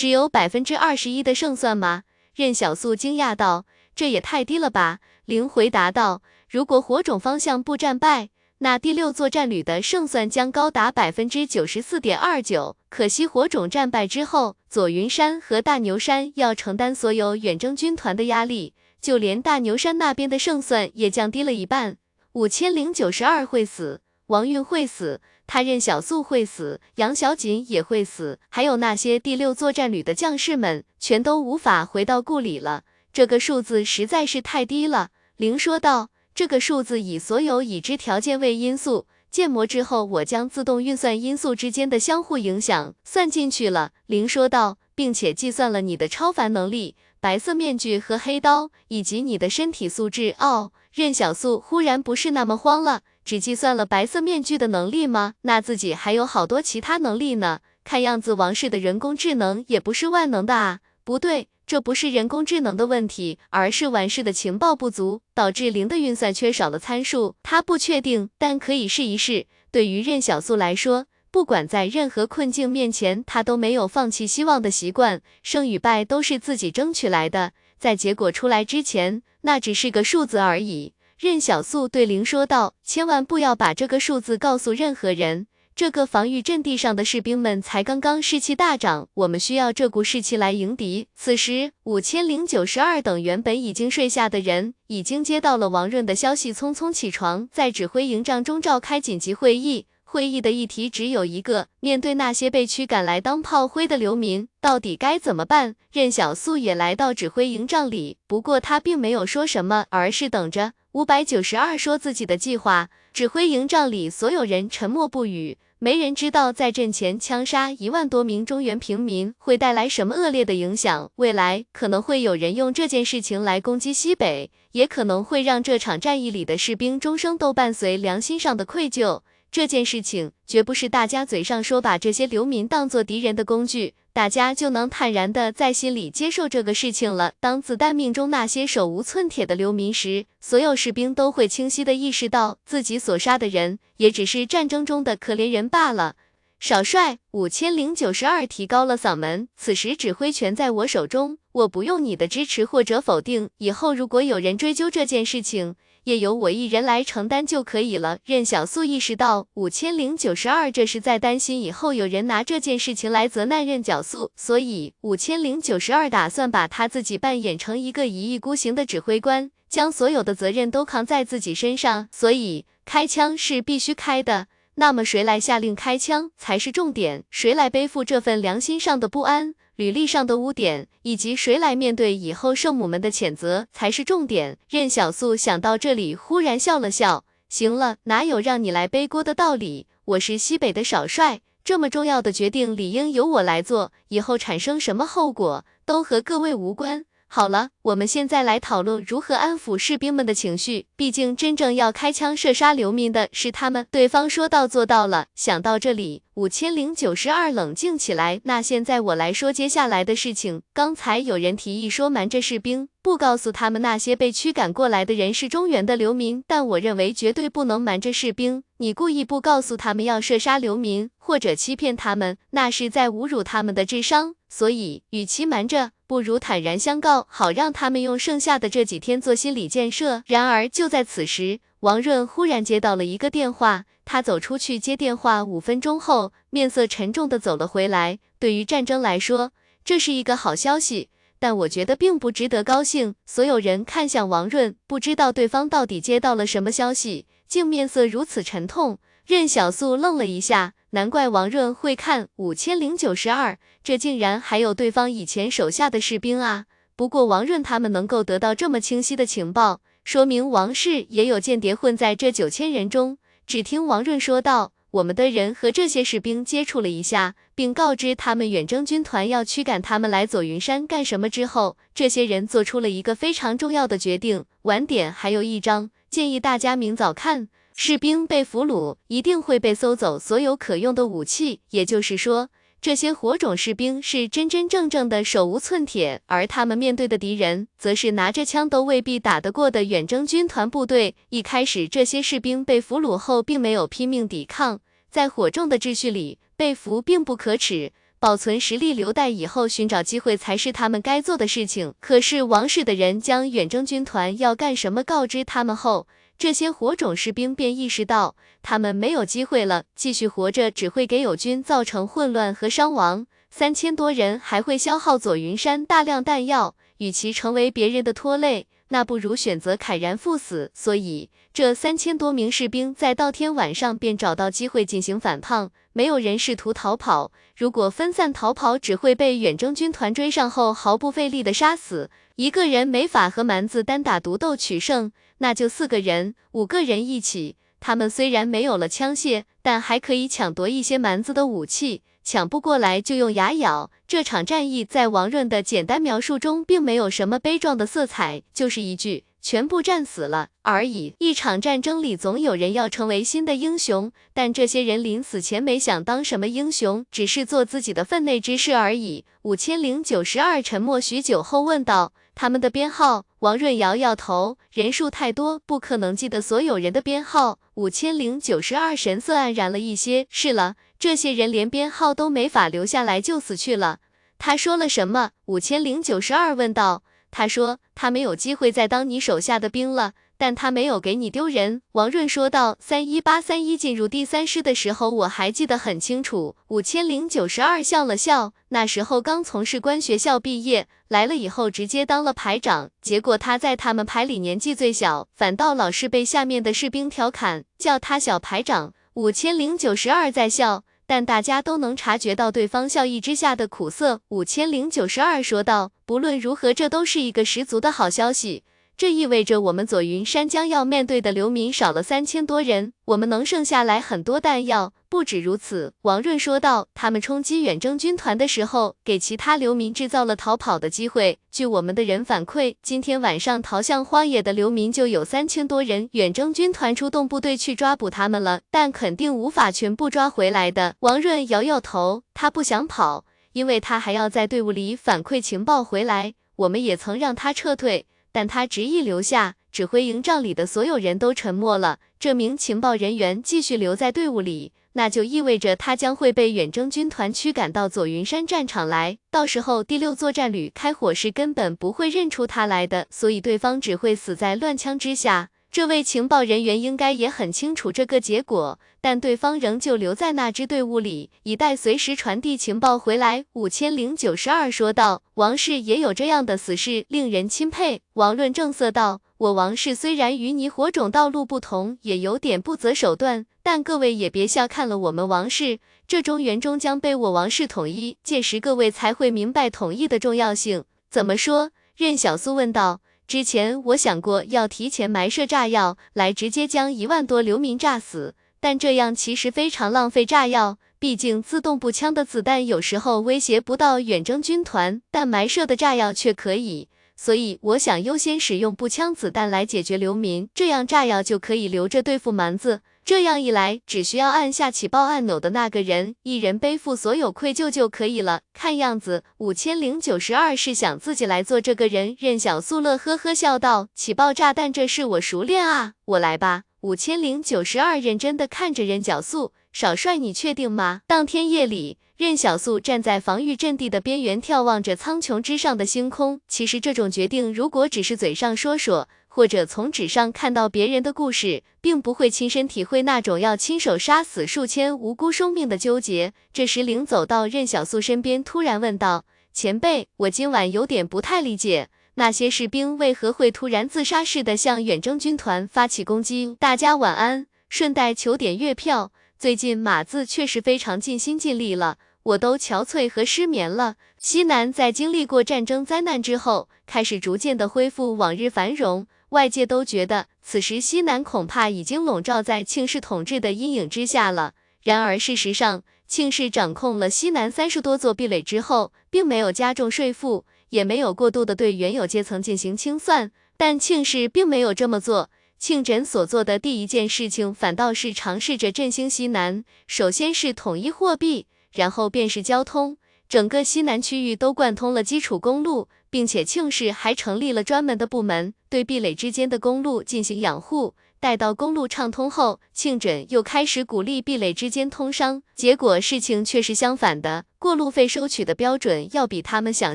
只有百分之二十一的胜算吗？任小素惊讶道：“这也太低了吧？”灵回答道：“如果火种方向不战败，那第六作战旅的胜算将高达百分之九十四点二九。可惜火种战败之后，左云山和大牛山要承担所有远征军团的压力，就连大牛山那边的胜算也降低了一半。五千零九十二会死，王运会死。”他任小素会死，杨小锦也会死，还有那些第六作战旅的将士们，全都无法回到故里了。这个数字实在是太低了。灵说道：“这个数字以所有已知条件为因素，建模之后，我将自动运算因素之间的相互影响算进去了。”灵说道，并且计算了你的超凡能力、白色面具和黑刀，以及你的身体素质。哦，任小素忽然不是那么慌了。只计算了白色面具的能力吗？那自己还有好多其他能力呢。看样子王氏的人工智能也不是万能的啊。不对，这不是人工智能的问题，而是王氏的情报不足，导致零的运算缺少了参数。他不确定，但可以试一试。对于任小素来说，不管在任何困境面前，他都没有放弃希望的习惯。胜与败都是自己争取来的，在结果出来之前，那只是个数字而已。任小素对灵说道：“千万不要把这个数字告诉任何人。这个防御阵地上的士兵们才刚刚士气大涨，我们需要这股士气来迎敌。”此时，五千零九十二等原本已经睡下的人，已经接到了王润的消息，匆匆起床，在指挥营帐中召开紧急会议。会议的议题只有一个：面对那些被驱赶来当炮灰的流民，到底该怎么办？任小素也来到指挥营帐里，不过他并没有说什么，而是等着。五百九十二说自己的计划，指挥营帐里所有人沉默不语，没人知道在阵前枪杀一万多名中原平民会带来什么恶劣的影响。未来可能会有人用这件事情来攻击西北，也可能会让这场战役里的士兵终生都伴随良心上的愧疚。这件事情绝不是大家嘴上说把这些流民当做敌人的工具。大家就能坦然的在心里接受这个事情了。当子弹命中那些手无寸铁的流民时，所有士兵都会清晰的意识到自己所杀的人也只是战争中的可怜人罢了。少帅，五千零九十二提高了嗓门，此时指挥权在我手中，我不用你的支持或者否定。以后如果有人追究这件事情，也由我一人来承担就可以了。任小素意识到五千零九十二这是在担心以后有人拿这件事情来责难任小素，所以五千零九十二打算把他自己扮演成一个一意孤行的指挥官，将所有的责任都扛在自己身上。所以开枪是必须开的。那么谁来下令开枪才是重点？谁来背负这份良心上的不安？履历上的污点，以及谁来面对以后圣母们的谴责才是重点。任小素想到这里，忽然笑了笑。行了，哪有让你来背锅的道理？我是西北的少帅，这么重要的决定理应由我来做。以后产生什么后果，都和各位无关。好了，我们现在来讨论如何安抚士兵们的情绪。毕竟，真正要开枪射杀流民的是他们。对方说到做到了。想到这里，五千零九十二冷静起来。那现在我来说接下来的事情。刚才有人提议说瞒着士兵，不告诉他们那些被驱赶过来的人是中原的流民。但我认为绝对不能瞒着士兵。你故意不告诉他们要射杀流民，或者欺骗他们，那是在侮辱他们的智商。所以，与其瞒着。不如坦然相告，好让他们用剩下的这几天做心理建设。然而就在此时，王润忽然接到了一个电话，他走出去接电话，五分钟后，面色沉重的走了回来。对于战争来说，这是一个好消息，但我觉得并不值得高兴。所有人看向王润，不知道对方到底接到了什么消息，竟面色如此沉痛。任小素愣了一下。难怪王润会看五千零九十二，这竟然还有对方以前手下的士兵啊！不过王润他们能够得到这么清晰的情报，说明王氏也有间谍混在这九千人中。只听王润说道：“我们的人和这些士兵接触了一下，并告知他们远征军团要驱赶他们来左云山干什么之后，这些人做出了一个非常重要的决定。晚点还有一章，建议大家明早看。”士兵被俘虏，一定会被搜走所有可用的武器。也就是说，这些火种士兵是真真正正的手无寸铁，而他们面对的敌人，则是拿着枪都未必打得过的远征军团部队。一开始，这些士兵被俘虏后，并没有拼命抵抗，在火种的秩序里，被俘并不可耻。保存实力，留待以后寻找机会才是他们该做的事情。可是王室的人将远征军团要干什么告知他们后，这些火种士兵便意识到，他们没有机会了，继续活着只会给友军造成混乱和伤亡。三千多人还会消耗左云山大量弹药，与其成为别人的拖累，那不如选择慨然赴死。所以，这三千多名士兵在当天晚上便找到机会进行反抗，没有人试图逃跑。如果分散逃跑，只会被远征军团追上后毫不费力的杀死。一个人没法和蛮子单打独斗取胜，那就四个人、五个人一起。他们虽然没有了枪械，但还可以抢夺一些蛮子的武器。抢不过来就用牙咬。这场战役在王润的简单描述中，并没有什么悲壮的色彩，就是一句“全部战死了”而已。一场战争里，总有人要成为新的英雄，但这些人临死前没想当什么英雄，只是做自己的分内之事而已。五千零九十二沉默许久后问道：“他们的编号？”王润摇摇头，人数太多，不可能记得所有人的编号。五千零九十二神色黯然了一些。是了。这些人连编号都没法留下来就死去了。他说了什么？五千零九十二问道。他说他没有机会再当你手下的兵了。但他没有给你丢人，王润说道。三一八三一进入第三师的时候，我还记得很清楚。五千零九十二笑了笑，那时候刚从士官学校毕业，来了以后直接当了排长。结果他在他们排里年纪最小，反倒老是被下面的士兵调侃，叫他小排长。五千零九十二在笑，但大家都能察觉到对方笑意之下的苦涩。五千零九十二说道：“不论如何，这都是一个十足的好消息。”这意味着我们左云山将要面对的流民少了三千多人，我们能剩下来很多弹药。不止如此，王润说道，他们冲击远征军团的时候，给其他流民制造了逃跑的机会。据我们的人反馈，今天晚上逃向荒野的流民就有三千多人，远征军团出动部队去抓捕他们了，但肯定无法全部抓回来的。王润摇摇头，他不想跑，因为他还要在队伍里反馈情报回来。我们也曾让他撤退。但他执意留下，指挥营帐里的所有人都沉默了。这名情报人员继续留在队伍里，那就意味着他将会被远征军团驱赶到左云山战场来。到时候第六作战旅开火是根本不会认出他来的，所以对方只会死在乱枪之下。这位情报人员应该也很清楚这个结果，但对方仍旧留在那支队伍里，以待随时传递情报回来。五千零九十二说道：“王氏也有这样的死士，令人钦佩。”王论正色道：“我王氏虽然与你火种道路不同，也有点不择手段，但各位也别小看了我们王氏。这中原终将被我王氏统一，届时各位才会明白统一的重要性。”怎么说？任小苏问道。之前我想过要提前埋设炸药，来直接将一万多流民炸死，但这样其实非常浪费炸药。毕竟自动步枪的子弹有时候威胁不到远征军团，但埋设的炸药却可以。所以我想优先使用步枪子弹来解决流民，这样炸药就可以留着对付蛮子。这样一来，只需要按下起爆按钮的那个人一人背负所有愧疚就可以了。看样子，五千零九十二是想自己来做这个人。任小素乐呵呵笑道：“起爆炸弹这事我熟练啊，我来吧。”五千零九十二认真的看着任小素，少帅，你确定吗？当天夜里，任小素站在防御阵地的边缘，眺望着苍穹之上的星空。其实这种决定，如果只是嘴上说说。或者从纸上看到别人的故事，并不会亲身体会那种要亲手杀死数千无辜生命的纠结。这时，灵走到任小素身边，突然问道：“前辈，我今晚有点不太理解，那些士兵为何会突然自杀似的向远征军团发起攻击？”大家晚安，顺带求点月票。最近马字确实非常尽心尽力了，我都憔悴和失眠了。西南在经历过战争灾难之后，开始逐渐的恢复往日繁荣。外界都觉得此时西南恐怕已经笼罩在庆氏统治的阴影之下了。然而事实上，庆氏掌控了西南三十多座壁垒之后，并没有加重税赋，也没有过度的对原有阶层进行清算。但庆氏并没有这么做，庆枕所做的第一件事情，反倒是尝试着振兴西南。首先是统一货币，然后便是交通。整个西南区域都贯通了基础公路，并且庆氏还成立了专门的部门，对壁垒之间的公路进行养护。待到公路畅通后，庆枕又开始鼓励壁垒之间通商，结果事情却是相反的，过路费收取的标准要比他们想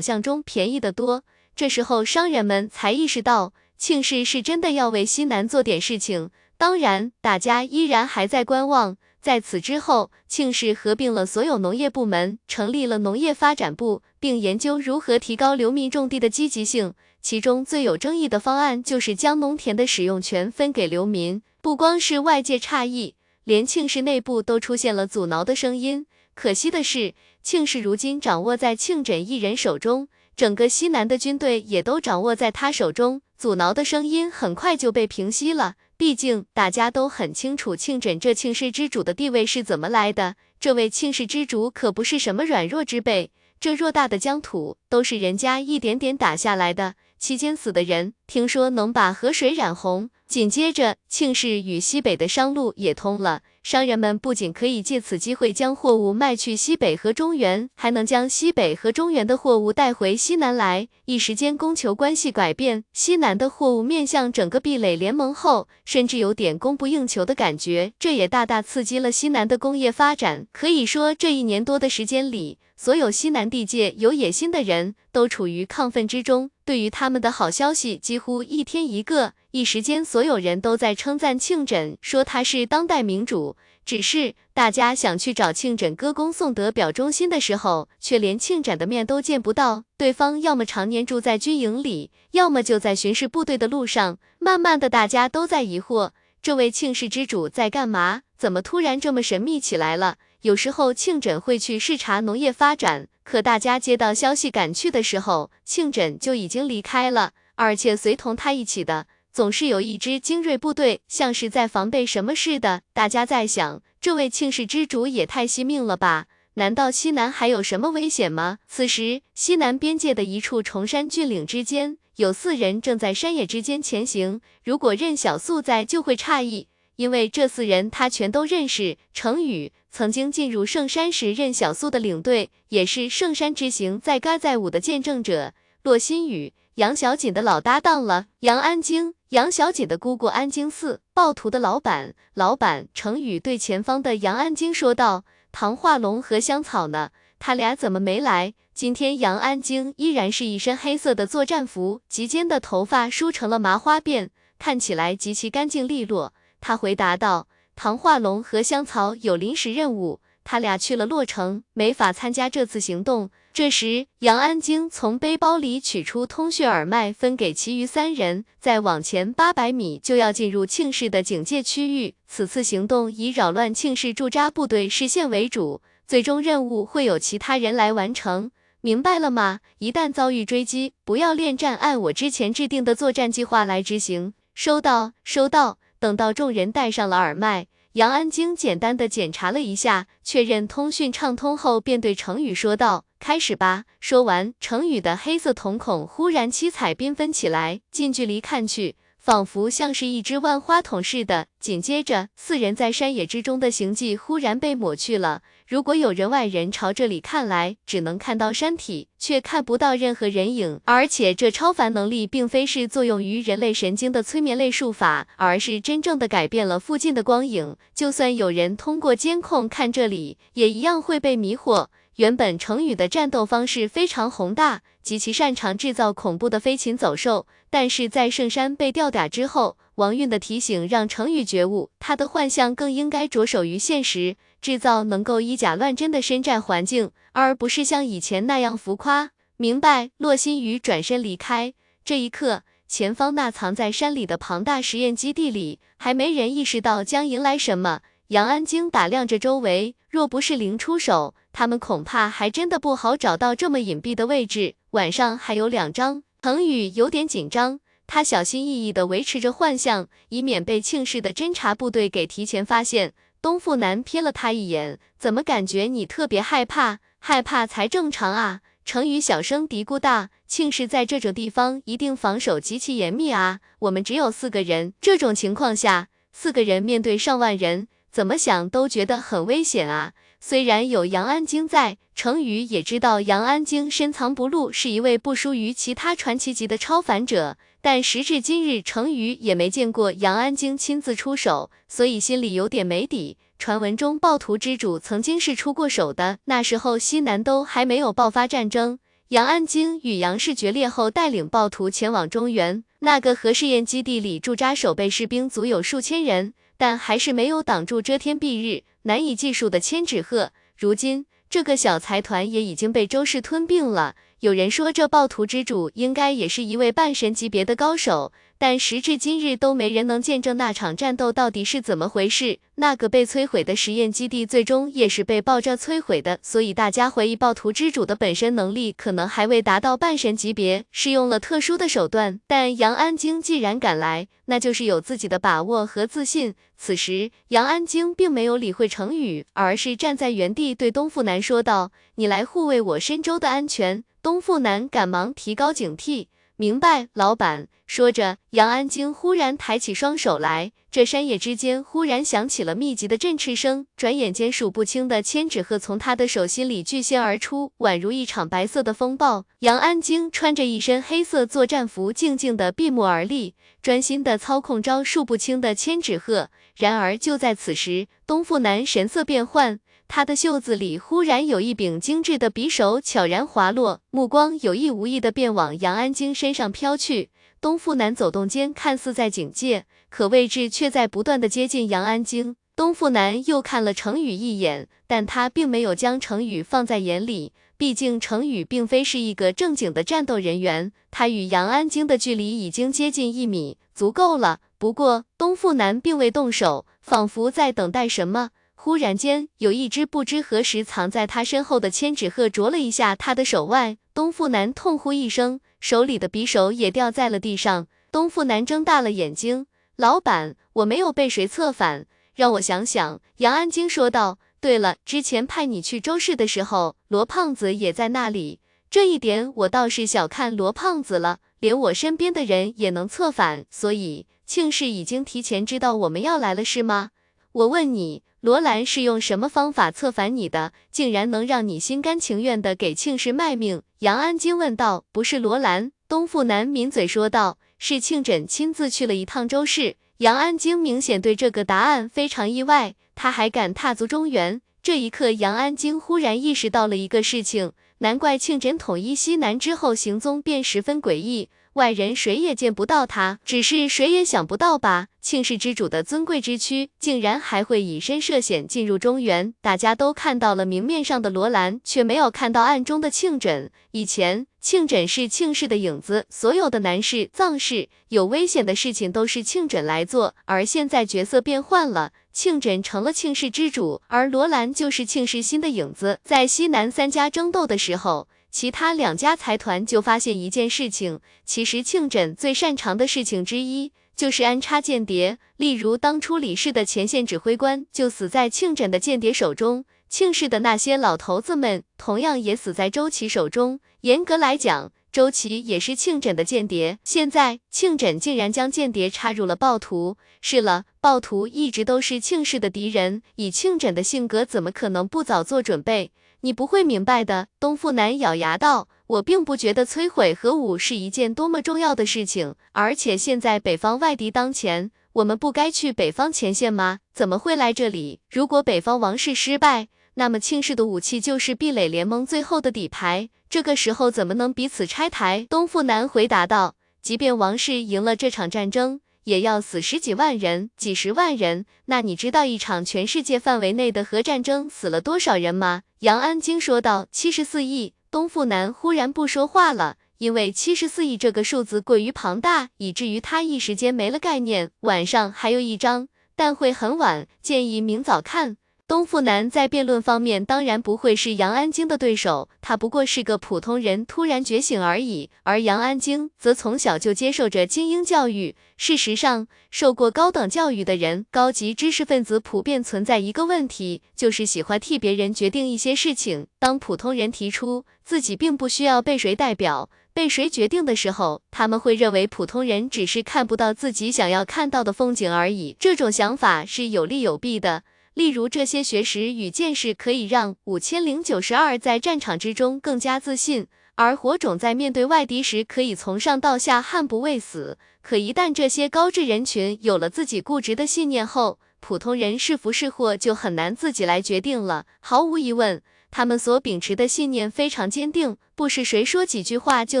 象中便宜得多。这时候商人们才意识到，庆氏是真的要为西南做点事情。当然，大家依然还在观望。在此之后，庆氏合并了所有农业部门，成立了农业发展部，并研究如何提高流民种地的积极性。其中最有争议的方案就是将农田的使用权分给流民。不光是外界诧异，连庆氏内部都出现了阻挠的声音。可惜的是，庆氏如今掌握在庆枕一人手中，整个西南的军队也都掌握在他手中，阻挠的声音很快就被平息了。毕竟大家都很清楚庆枕这庆氏之主的地位是怎么来的。这位庆氏之主可不是什么软弱之辈，这偌大的疆土都是人家一点点打下来的。期间死的人，听说能把河水染红。紧接着，庆氏与西北的商路也通了。商人们不仅可以借此机会将货物卖去西北和中原，还能将西北和中原的货物带回西南来。一时间，供求关系改变，西南的货物面向整个壁垒联盟后，甚至有点供不应求的感觉。这也大大刺激了西南的工业发展。可以说，这一年多的时间里，所有西南地界有野心的人都处于亢奋之中。对于他们的好消息，几乎一天一个。一时间，所有人都在称赞庆枕，说他是当代明主。只是大家想去找庆枕歌功颂德、表忠心的时候，却连庆枕的面都见不到。对方要么常年住在军营里，要么就在巡视部队的路上。慢慢的，大家都在疑惑，这位庆氏之主在干嘛？怎么突然这么神秘起来了？有时候庆枕会去视察农业发展，可大家接到消息赶去的时候，庆枕就已经离开了，而且随同他一起的。总是有一支精锐部队，像是在防备什么似的。大家在想，这位庆氏之主也太惜命了吧？难道西南还有什么危险吗？此时，西南边界的一处崇山峻岭之间，有四人正在山野之间前行。如果任小素在，就会诧异，因为这四人他全都认识。程宇曾经进入圣山时，任小素的领队，也是圣山之行载歌载舞的见证者。洛心雨。杨小锦的老搭档了，杨安京，杨小锦的姑姑安京寺，暴徒的老板，老板程宇对前方的杨安京说道：“唐化龙和香草呢？他俩怎么没来？”今天杨安京依然是一身黑色的作战服，及肩的头发梳成了麻花辫，看起来极其干净利落。他回答道：“唐化龙和香草有临时任务，他俩去了洛城，没法参加这次行动。”这时，杨安京从背包里取出通血耳麦，分给其余三人。再往前八百米，就要进入庆氏的警戒区域。此次行动以扰乱庆氏驻扎部队视线为主，最终任务会有其他人来完成。明白了吗？一旦遭遇追击，不要恋战，按我之前制定的作战计划来执行。收到，收到。等到众人戴上了耳麦，杨安京简单的检查了一下，确认通讯畅通后，便对程宇说道。开始吧！说完，程宇的黑色瞳孔忽然七彩缤纷起来，近距离看去，仿佛像是一只万花筒似的。紧接着，四人在山野之中的行迹忽然被抹去了。如果有人外人朝这里看来，只能看到山体，却看不到任何人影。而且，这超凡能力并非是作用于人类神经的催眠类术法，而是真正的改变了附近的光影。就算有人通过监控看这里，也一样会被迷惑。原本程宇的战斗方式非常宏大，极其擅长制造恐怖的飞禽走兽，但是在圣山被吊打之后，王运的提醒让程宇觉悟，他的幻象更应该着手于现实，制造能够以假乱真的深战环境，而不是像以前那样浮夸。明白。洛心雨转身离开，这一刻，前方那藏在山里的庞大实验基地里，还没人意识到将迎来什么。杨安京打量着周围，若不是灵出手。他们恐怕还真的不好找到这么隐蔽的位置。晚上还有两张。程宇有点紧张，他小心翼翼地维持着幻象，以免被庆氏的侦察部队给提前发现。东富南瞥了他一眼，怎么感觉你特别害怕？害怕才正常啊！程宇小声嘀咕道。庆氏在这种地方一定防守极其严密啊。我们只有四个人，这种情况下，四个人面对上万人，怎么想都觉得很危险啊。虽然有杨安京在，程宇也知道杨安京深藏不露，是一位不输于其他传奇级的超凡者。但时至今日，程宇也没见过杨安京亲自出手，所以心里有点没底。传闻中暴徒之主曾经是出过手的，那时候西南都还没有爆发战争。杨安京与杨氏决裂后，带领暴徒前往中原那个核试验基地里驻扎守备士兵，足有数千人，但还是没有挡住遮天蔽日、难以计数的千纸鹤。如今，这个小财团也已经被周氏吞并了。有人说，这暴徒之主应该也是一位半神级别的高手。但时至今日，都没人能见证那场战斗到底是怎么回事。那个被摧毁的实验基地，最终也是被爆炸摧毁的。所以大家怀疑暴徒之主的本身能力可能还未达到半神级别，是用了特殊的手段。但杨安京既然敢来，那就是有自己的把握和自信。此时，杨安京并没有理会程宇，而是站在原地对东富南说道：“你来护卫我深州的安全。”东富南赶忙提高警惕。明白，老板。说着，杨安京忽然抬起双手来，这山野之间忽然响起了密集的振翅声，转眼间数不清的千纸鹤从他的手心里巨现而出，宛如一场白色的风暴。杨安京穿着一身黑色作战服，静静的闭目而立，专心的操控着数不清的千纸鹤。然而就在此时，东富南神色变幻。他的袖子里忽然有一柄精致的匕首悄然滑落，目光有意无意的便往杨安京身上飘去。东富南走动间看似在警戒，可位置却在不断的接近杨安京。东富南又看了程宇一眼，但他并没有将程宇放在眼里，毕竟程宇并非是一个正经的战斗人员。他与杨安京的距离已经接近一米，足够了。不过东富南并未动手，仿佛在等待什么。忽然间，有一只不知何时藏在他身后的千纸鹤啄了一下他的手腕，东富南痛呼一声，手里的匕首也掉在了地上。东富南睁大了眼睛，老板，我没有被谁策反，让我想想。杨安京说道。对了，之前派你去周氏的时候，罗胖子也在那里，这一点我倒是小看罗胖子了，连我身边的人也能策反，所以庆氏已经提前知道我们要来了，是吗？我问你。罗兰是用什么方法策反你的？竟然能让你心甘情愿的给庆氏卖命？杨安京问道。不是罗兰，东富南抿嘴说道，是庆枕亲自去了一趟周氏。杨安京明显对这个答案非常意外，他还敢踏足中原？这一刻，杨安京忽然意识到了一个事情，难怪庆枕统一西南之后行踪便十分诡异。外人谁也见不到他，只是谁也想不到吧？庆氏之主的尊贵之躯，竟然还会以身涉险进入中原。大家都看到了明面上的罗兰，却没有看到暗中的庆枕。以前庆枕是庆氏的影子，所有的男士、藏氏有危险的事情都是庆枕来做。而现在角色变换了，庆枕成了庆氏之主，而罗兰就是庆氏新的影子。在西南三家争斗的时候。其他两家财团就发现一件事情，其实庆枕最擅长的事情之一就是安插间谍。例如，当初李氏的前线指挥官就死在庆枕的间谍手中，庆氏的那些老头子们同样也死在周琦手中。严格来讲，周琦也是庆枕的间谍。现在庆枕竟然将间谍插入了暴徒。是了，暴徒一直都是庆氏的敌人，以庆枕的性格，怎么可能不早做准备？你不会明白的，东富南咬牙道。我并不觉得摧毁核武是一件多么重要的事情，而且现在北方外敌当前，我们不该去北方前线吗？怎么会来这里？如果北方王室失败，那么庆氏的武器就是壁垒联盟最后的底牌，这个时候怎么能彼此拆台？东富南回答道。即便王室赢了这场战争。也要死十几万人、几十万人，那你知道一场全世界范围内的核战争死了多少人吗？杨安京说道。七十四亿。东富南忽然不说话了，因为七十四亿这个数字过于庞大，以至于他一时间没了概念。晚上还有一章，但会很晚，建议明早看。东富南在辩论方面当然不会是杨安京的对手，他不过是个普通人突然觉醒而已，而杨安京则从小就接受着精英教育。事实上，受过高等教育的人，高级知识分子普遍存在一个问题，就是喜欢替别人决定一些事情。当普通人提出自己并不需要被谁代表、被谁决定的时候，他们会认为普通人只是看不到自己想要看到的风景而已。这种想法是有利有弊的。例如这些学识与见识可以让五千零九十二在战场之中更加自信，而火种在面对外敌时可以从上到下悍不畏死。可一旦这些高智人群有了自己固执的信念后，普通人是福是祸就很难自己来决定了。毫无疑问，他们所秉持的信念非常坚定，不是谁说几句话就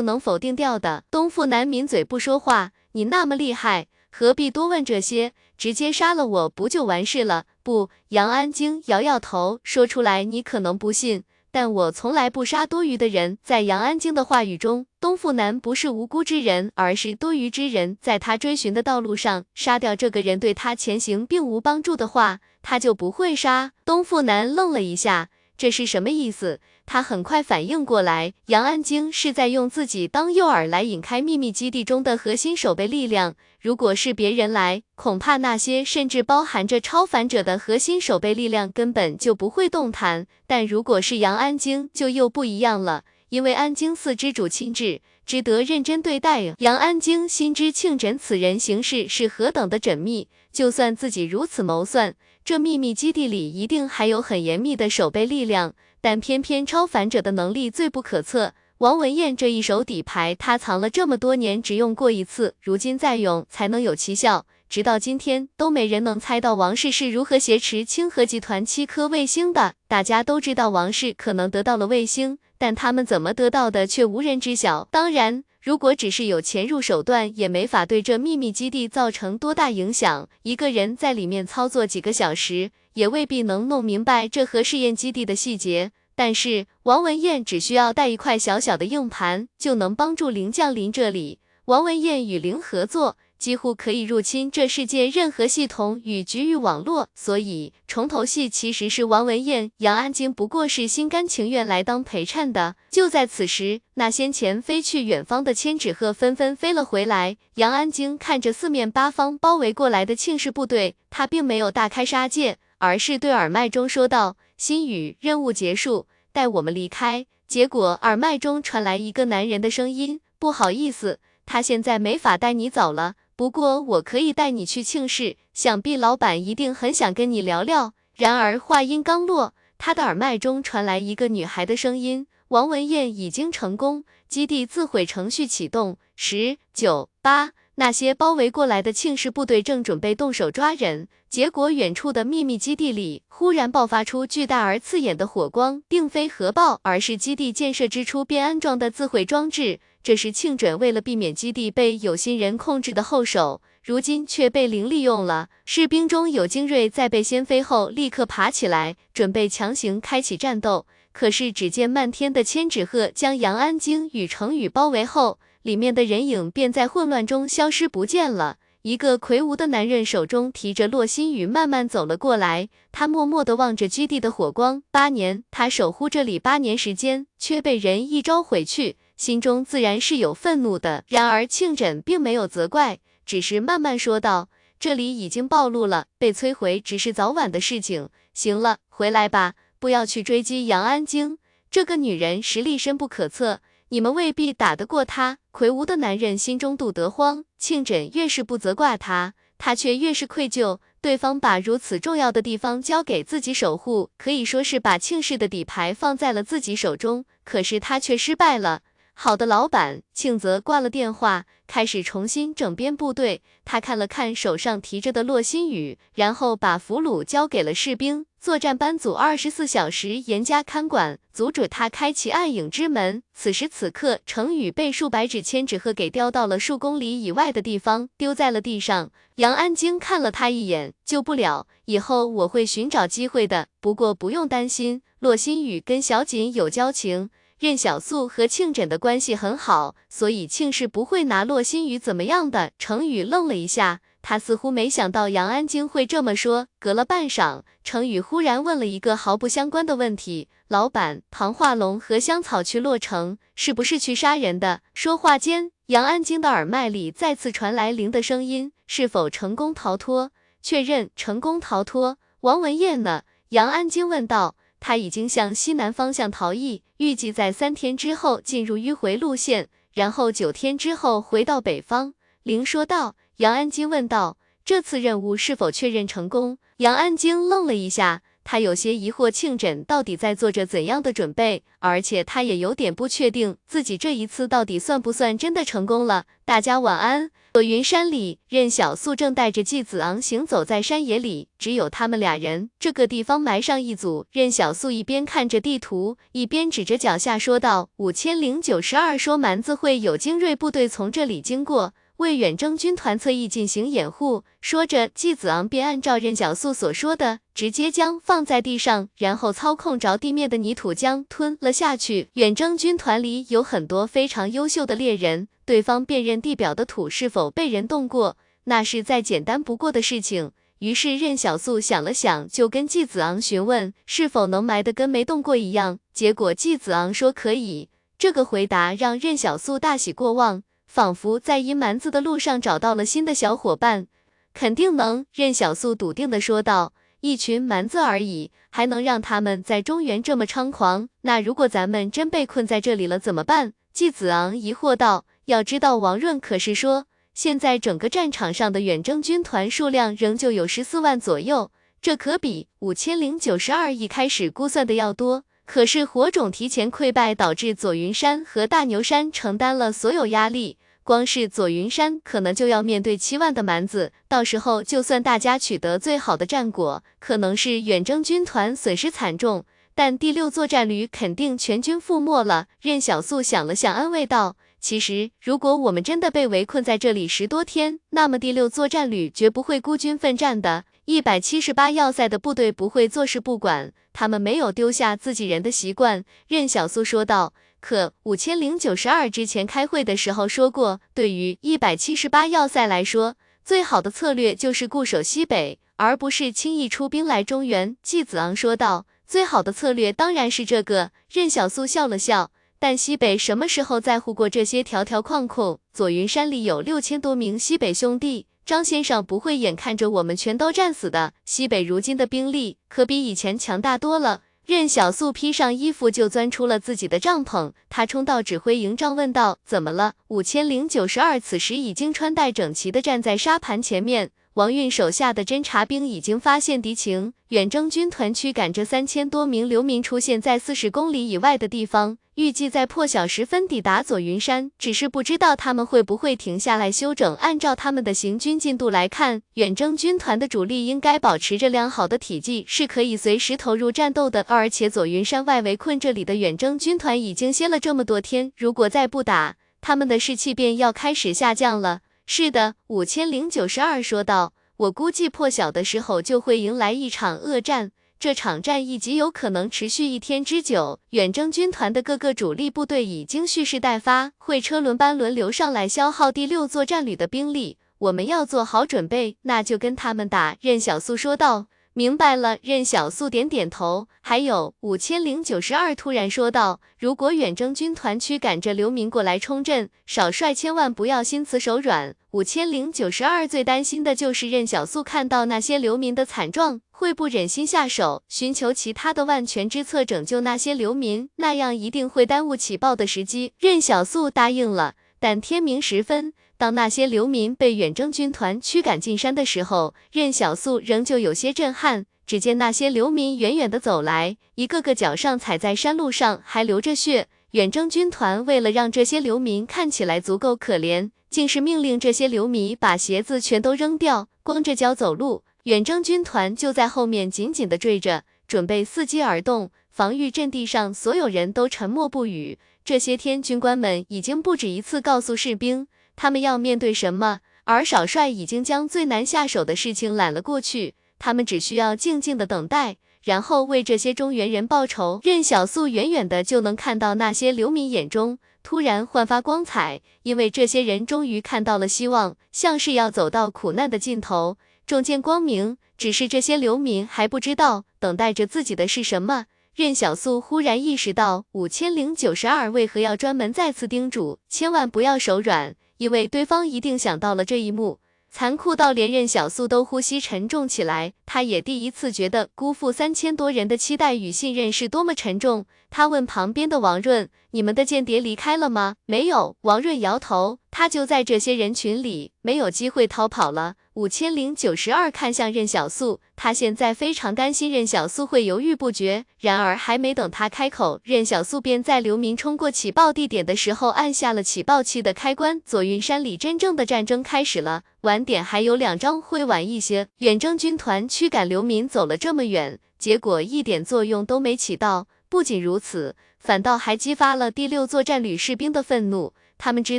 能否定掉的。东富南抿嘴不说话，你那么厉害。何必多问这些？直接杀了我不就完事了？不，杨安京摇摇头，说出来你可能不信，但我从来不杀多余的人。在杨安京的话语中，东富南不是无辜之人，而是多余之人。在他追寻的道路上，杀掉这个人对他前行并无帮助的话，他就不会杀。东富南愣了一下。这是什么意思？他很快反应过来，杨安京是在用自己当诱饵来引开秘密基地中的核心守备力量。如果是别人来，恐怕那些甚至包含着超凡者的核心守备力量根本就不会动弹。但如果是杨安京，就又不一样了，因为安京寺之主亲至，值得认真对待。杨安京心知庆枕此人行事是何等的缜密，就算自己如此谋算。这秘密基地里一定还有很严密的守备力量，但偏偏超凡者的能力最不可测。王文艳这一手底牌，他藏了这么多年，只用过一次，如今再用才能有奇效。直到今天，都没人能猜到王氏是如何挟持清河集团七颗卫星的。大家都知道王氏可能得到了卫星，但他们怎么得到的，却无人知晓。当然。如果只是有潜入手段，也没法对这秘密基地造成多大影响。一个人在里面操作几个小时，也未必能弄明白这核试验基地的细节。但是王文艳只需要带一块小小的硬盘，就能帮助灵降临这里。王文艳与灵合作。几乎可以入侵这世界任何系统与局域网络，所以重头戏其实是王文艳、杨安京，不过是心甘情愿来当陪衬的。就在此时，那先前飞去远方的千纸鹤纷纷飞了回来。杨安京看着四面八方包围过来的庆氏部队，他并没有大开杀戒，而是对耳麦中说道：“心雨，任务结束，带我们离开。”结果耳麦中传来一个男人的声音：“不好意思，他现在没法带你走了。”不过我可以带你去庆氏，想必老板一定很想跟你聊聊。然而话音刚落，他的耳麦中传来一个女孩的声音：“王文艳已经成功，基地自毁程序启动。”十九八，那些包围过来的庆氏部队正准备动手抓人，结果远处的秘密基地里忽然爆发出巨大而刺眼的火光，并非核爆，而是基地建设之初便安装的自毁装置。这是庆准为了避免基地被有心人控制的后手，如今却被零利用了。士兵中有精锐，在被掀飞后立刻爬起来，准备强行开启战斗。可是只见漫天的千纸鹤将杨安京与程宇包围后，里面的人影便在混乱中消失不见了。一个魁梧的男人手中提着洛心雨慢慢走了过来，他默默地望着基地的火光。八年，他守护这里八年时间，却被人一招毁去。心中自然是有愤怒的，然而庆枕并没有责怪，只是慢慢说道：“这里已经暴露了，被摧毁只是早晚的事情。行了，回来吧，不要去追击杨安京。这个女人实力深不可测，你们未必打得过她。”魁梧的男人心中堵得慌，庆枕越是不责怪他，他却越是愧疚。对方把如此重要的地方交给自己守护，可以说是把庆氏的底牌放在了自己手中，可是他却失败了。好的，老板，庆泽挂了电话，开始重新整编部队。他看了看手上提着的洛心雨，然后把俘虏交给了士兵。作战班组二十四小时严加看管，阻止他开启暗影之门。此时此刻，程宇被数百只千纸鹤给叼到了数公里以外的地方，丢在了地上。杨安京看了他一眼，救不了，以后我会寻找机会的。不过不用担心，洛心雨跟小锦有交情。任小素和庆枕的关系很好，所以庆是不会拿洛心雨怎么样的。程宇愣了一下，他似乎没想到杨安京会这么说。隔了半晌，程宇忽然问了一个毫不相关的问题：“老板，唐化龙和香草去洛城，是不是去杀人的？”说话间，杨安京的耳麦里再次传来灵的声音：“是否成功逃脱？确认成功逃脱。”王文艳呢？杨安京问道。他已经向西南方向逃逸，预计在三天之后进入迂回路线，然后九天之后回到北方。林说道。杨安基问道：“这次任务是否确认成功？杨安京愣了一下。他有些疑惑，庆枕到底在做着怎样的准备，而且他也有点不确定自己这一次到底算不算真的成功了。大家晚安。朵云山里，任小素正带着季子昂行走在山野里，只有他们俩人。这个地方埋上一组。任小素一边看着地图，一边指着脚下说道：“五千零九十二，说蛮子会有精锐部队从这里经过。”为远征军团侧翼进行掩护，说着，季子昂便按照任小素所说的，直接将放在地上，然后操控着地面的泥土将吞了下去。远征军团里有很多非常优秀的猎人，对方辨认地表的土是否被人动过，那是再简单不过的事情。于是任小素想了想，就跟季子昂询问是否能埋得跟没动过一样。结果季子昂说可以，这个回答让任小素大喜过望。仿佛在阴蛮子的路上找到了新的小伙伴，肯定能。任小素笃定的说道：“一群蛮子而已，还能让他们在中原这么猖狂？那如果咱们真被困在这里了怎么办？”季子昂疑惑道：“要知道，王润可是说，现在整个战场上的远征军团数量仍旧有十四万左右，这可比五千零九十二一开始估算的要多。”可是火种提前溃败，导致左云山和大牛山承担了所有压力。光是左云山可能就要面对七万的蛮子，到时候就算大家取得最好的战果，可能是远征军团损失惨重，但第六作战旅肯定全军覆没了。任小素想了想，安慰道：“其实，如果我们真的被围困在这里十多天，那么第六作战旅绝不会孤军奋战的。一百七十八要塞的部队不会坐视不管，他们没有丢下自己人的习惯。”任小素说道。可五千零九十二之前开会的时候说过，对于一百七十八要塞来说，最好的策略就是固守西北，而不是轻易出兵来中原。季子昂说道：“最好的策略当然是这个。”任小素笑了笑，但西北什么时候在乎过这些条条框框？左云山里有六千多名西北兄弟，张先生不会眼看着我们全都战死的。西北如今的兵力可比以前强大多了。任小素披上衣服就钻出了自己的帐篷，他冲到指挥营帐问道：“怎么了？”五千零九十二此时已经穿戴整齐的站在沙盘前面。王运手下的侦察兵已经发现敌情，远征军团驱赶着三千多名流民出现在四十公里以外的地方，预计在破晓时分抵达左云山。只是不知道他们会不会停下来休整。按照他们的行军进度来看，远征军团的主力应该保持着良好的体积，是可以随时投入战斗的。而且左云山外围困这里的远征军团已经歇了这么多天，如果再不打，他们的士气便要开始下降了。是的，五千零九十二说道。我估计破晓的时候就会迎来一场恶战，这场战役极有可能持续一天之久。远征军团的各个主力部队已经蓄势待发，会车轮班轮流上来消耗第六作战旅的兵力。我们要做好准备，那就跟他们打。任小素说道。明白了，任小素点点头。还有五千零九十二突然说道：“如果远征军团驱赶着流民过来冲阵，少帅千万不要心慈手软。”五千零九十二最担心的就是任小素看到那些流民的惨状，会不忍心下手，寻求其他的万全之策拯救那些流民，那样一定会耽误起爆的时机。任小素答应了，但天明时分。当那些流民被远征军团驱赶进山的时候，任小素仍旧有些震撼。只见那些流民远远的走来，一个个脚上踩在山路上还流着血。远征军团为了让这些流民看起来足够可怜，竟是命令这些流民把鞋子全都扔掉，光着脚走路。远征军团就在后面紧紧的追着，准备伺机而动。防御阵地上所有人都沉默不语。这些天，军官们已经不止一次告诉士兵。他们要面对什么？而少帅已经将最难下手的事情揽了过去，他们只需要静静的等待，然后为这些中原人报仇。任小素远远的就能看到那些流民眼中突然焕发光彩，因为这些人终于看到了希望，像是要走到苦难的尽头，重见光明。只是这些流民还不知道，等待着自己的是什么。任小素忽然意识到，五千零九十二为何要专门再次叮嘱，千万不要手软。因为对方一定想到了这一幕，残酷到连任小素都呼吸沉重起来。他也第一次觉得辜负三千多人的期待与信任是多么沉重。他问旁边的王润：“你们的间谍离开了吗？”“没有。”王润摇头。他就在这些人群里，没有机会逃跑了。五千零九十二看向任小素，他现在非常担心任小素会犹豫不决。然而还没等他开口，任小素便在流民冲过起爆地点的时候按下了起爆器的开关。左云山里真正的战争开始了，晚点还有两章会晚一些。远征军团驱赶流民走了这么远，结果一点作用都没起到。不仅如此，反倒还激发了第六作战旅士兵的愤怒。他们知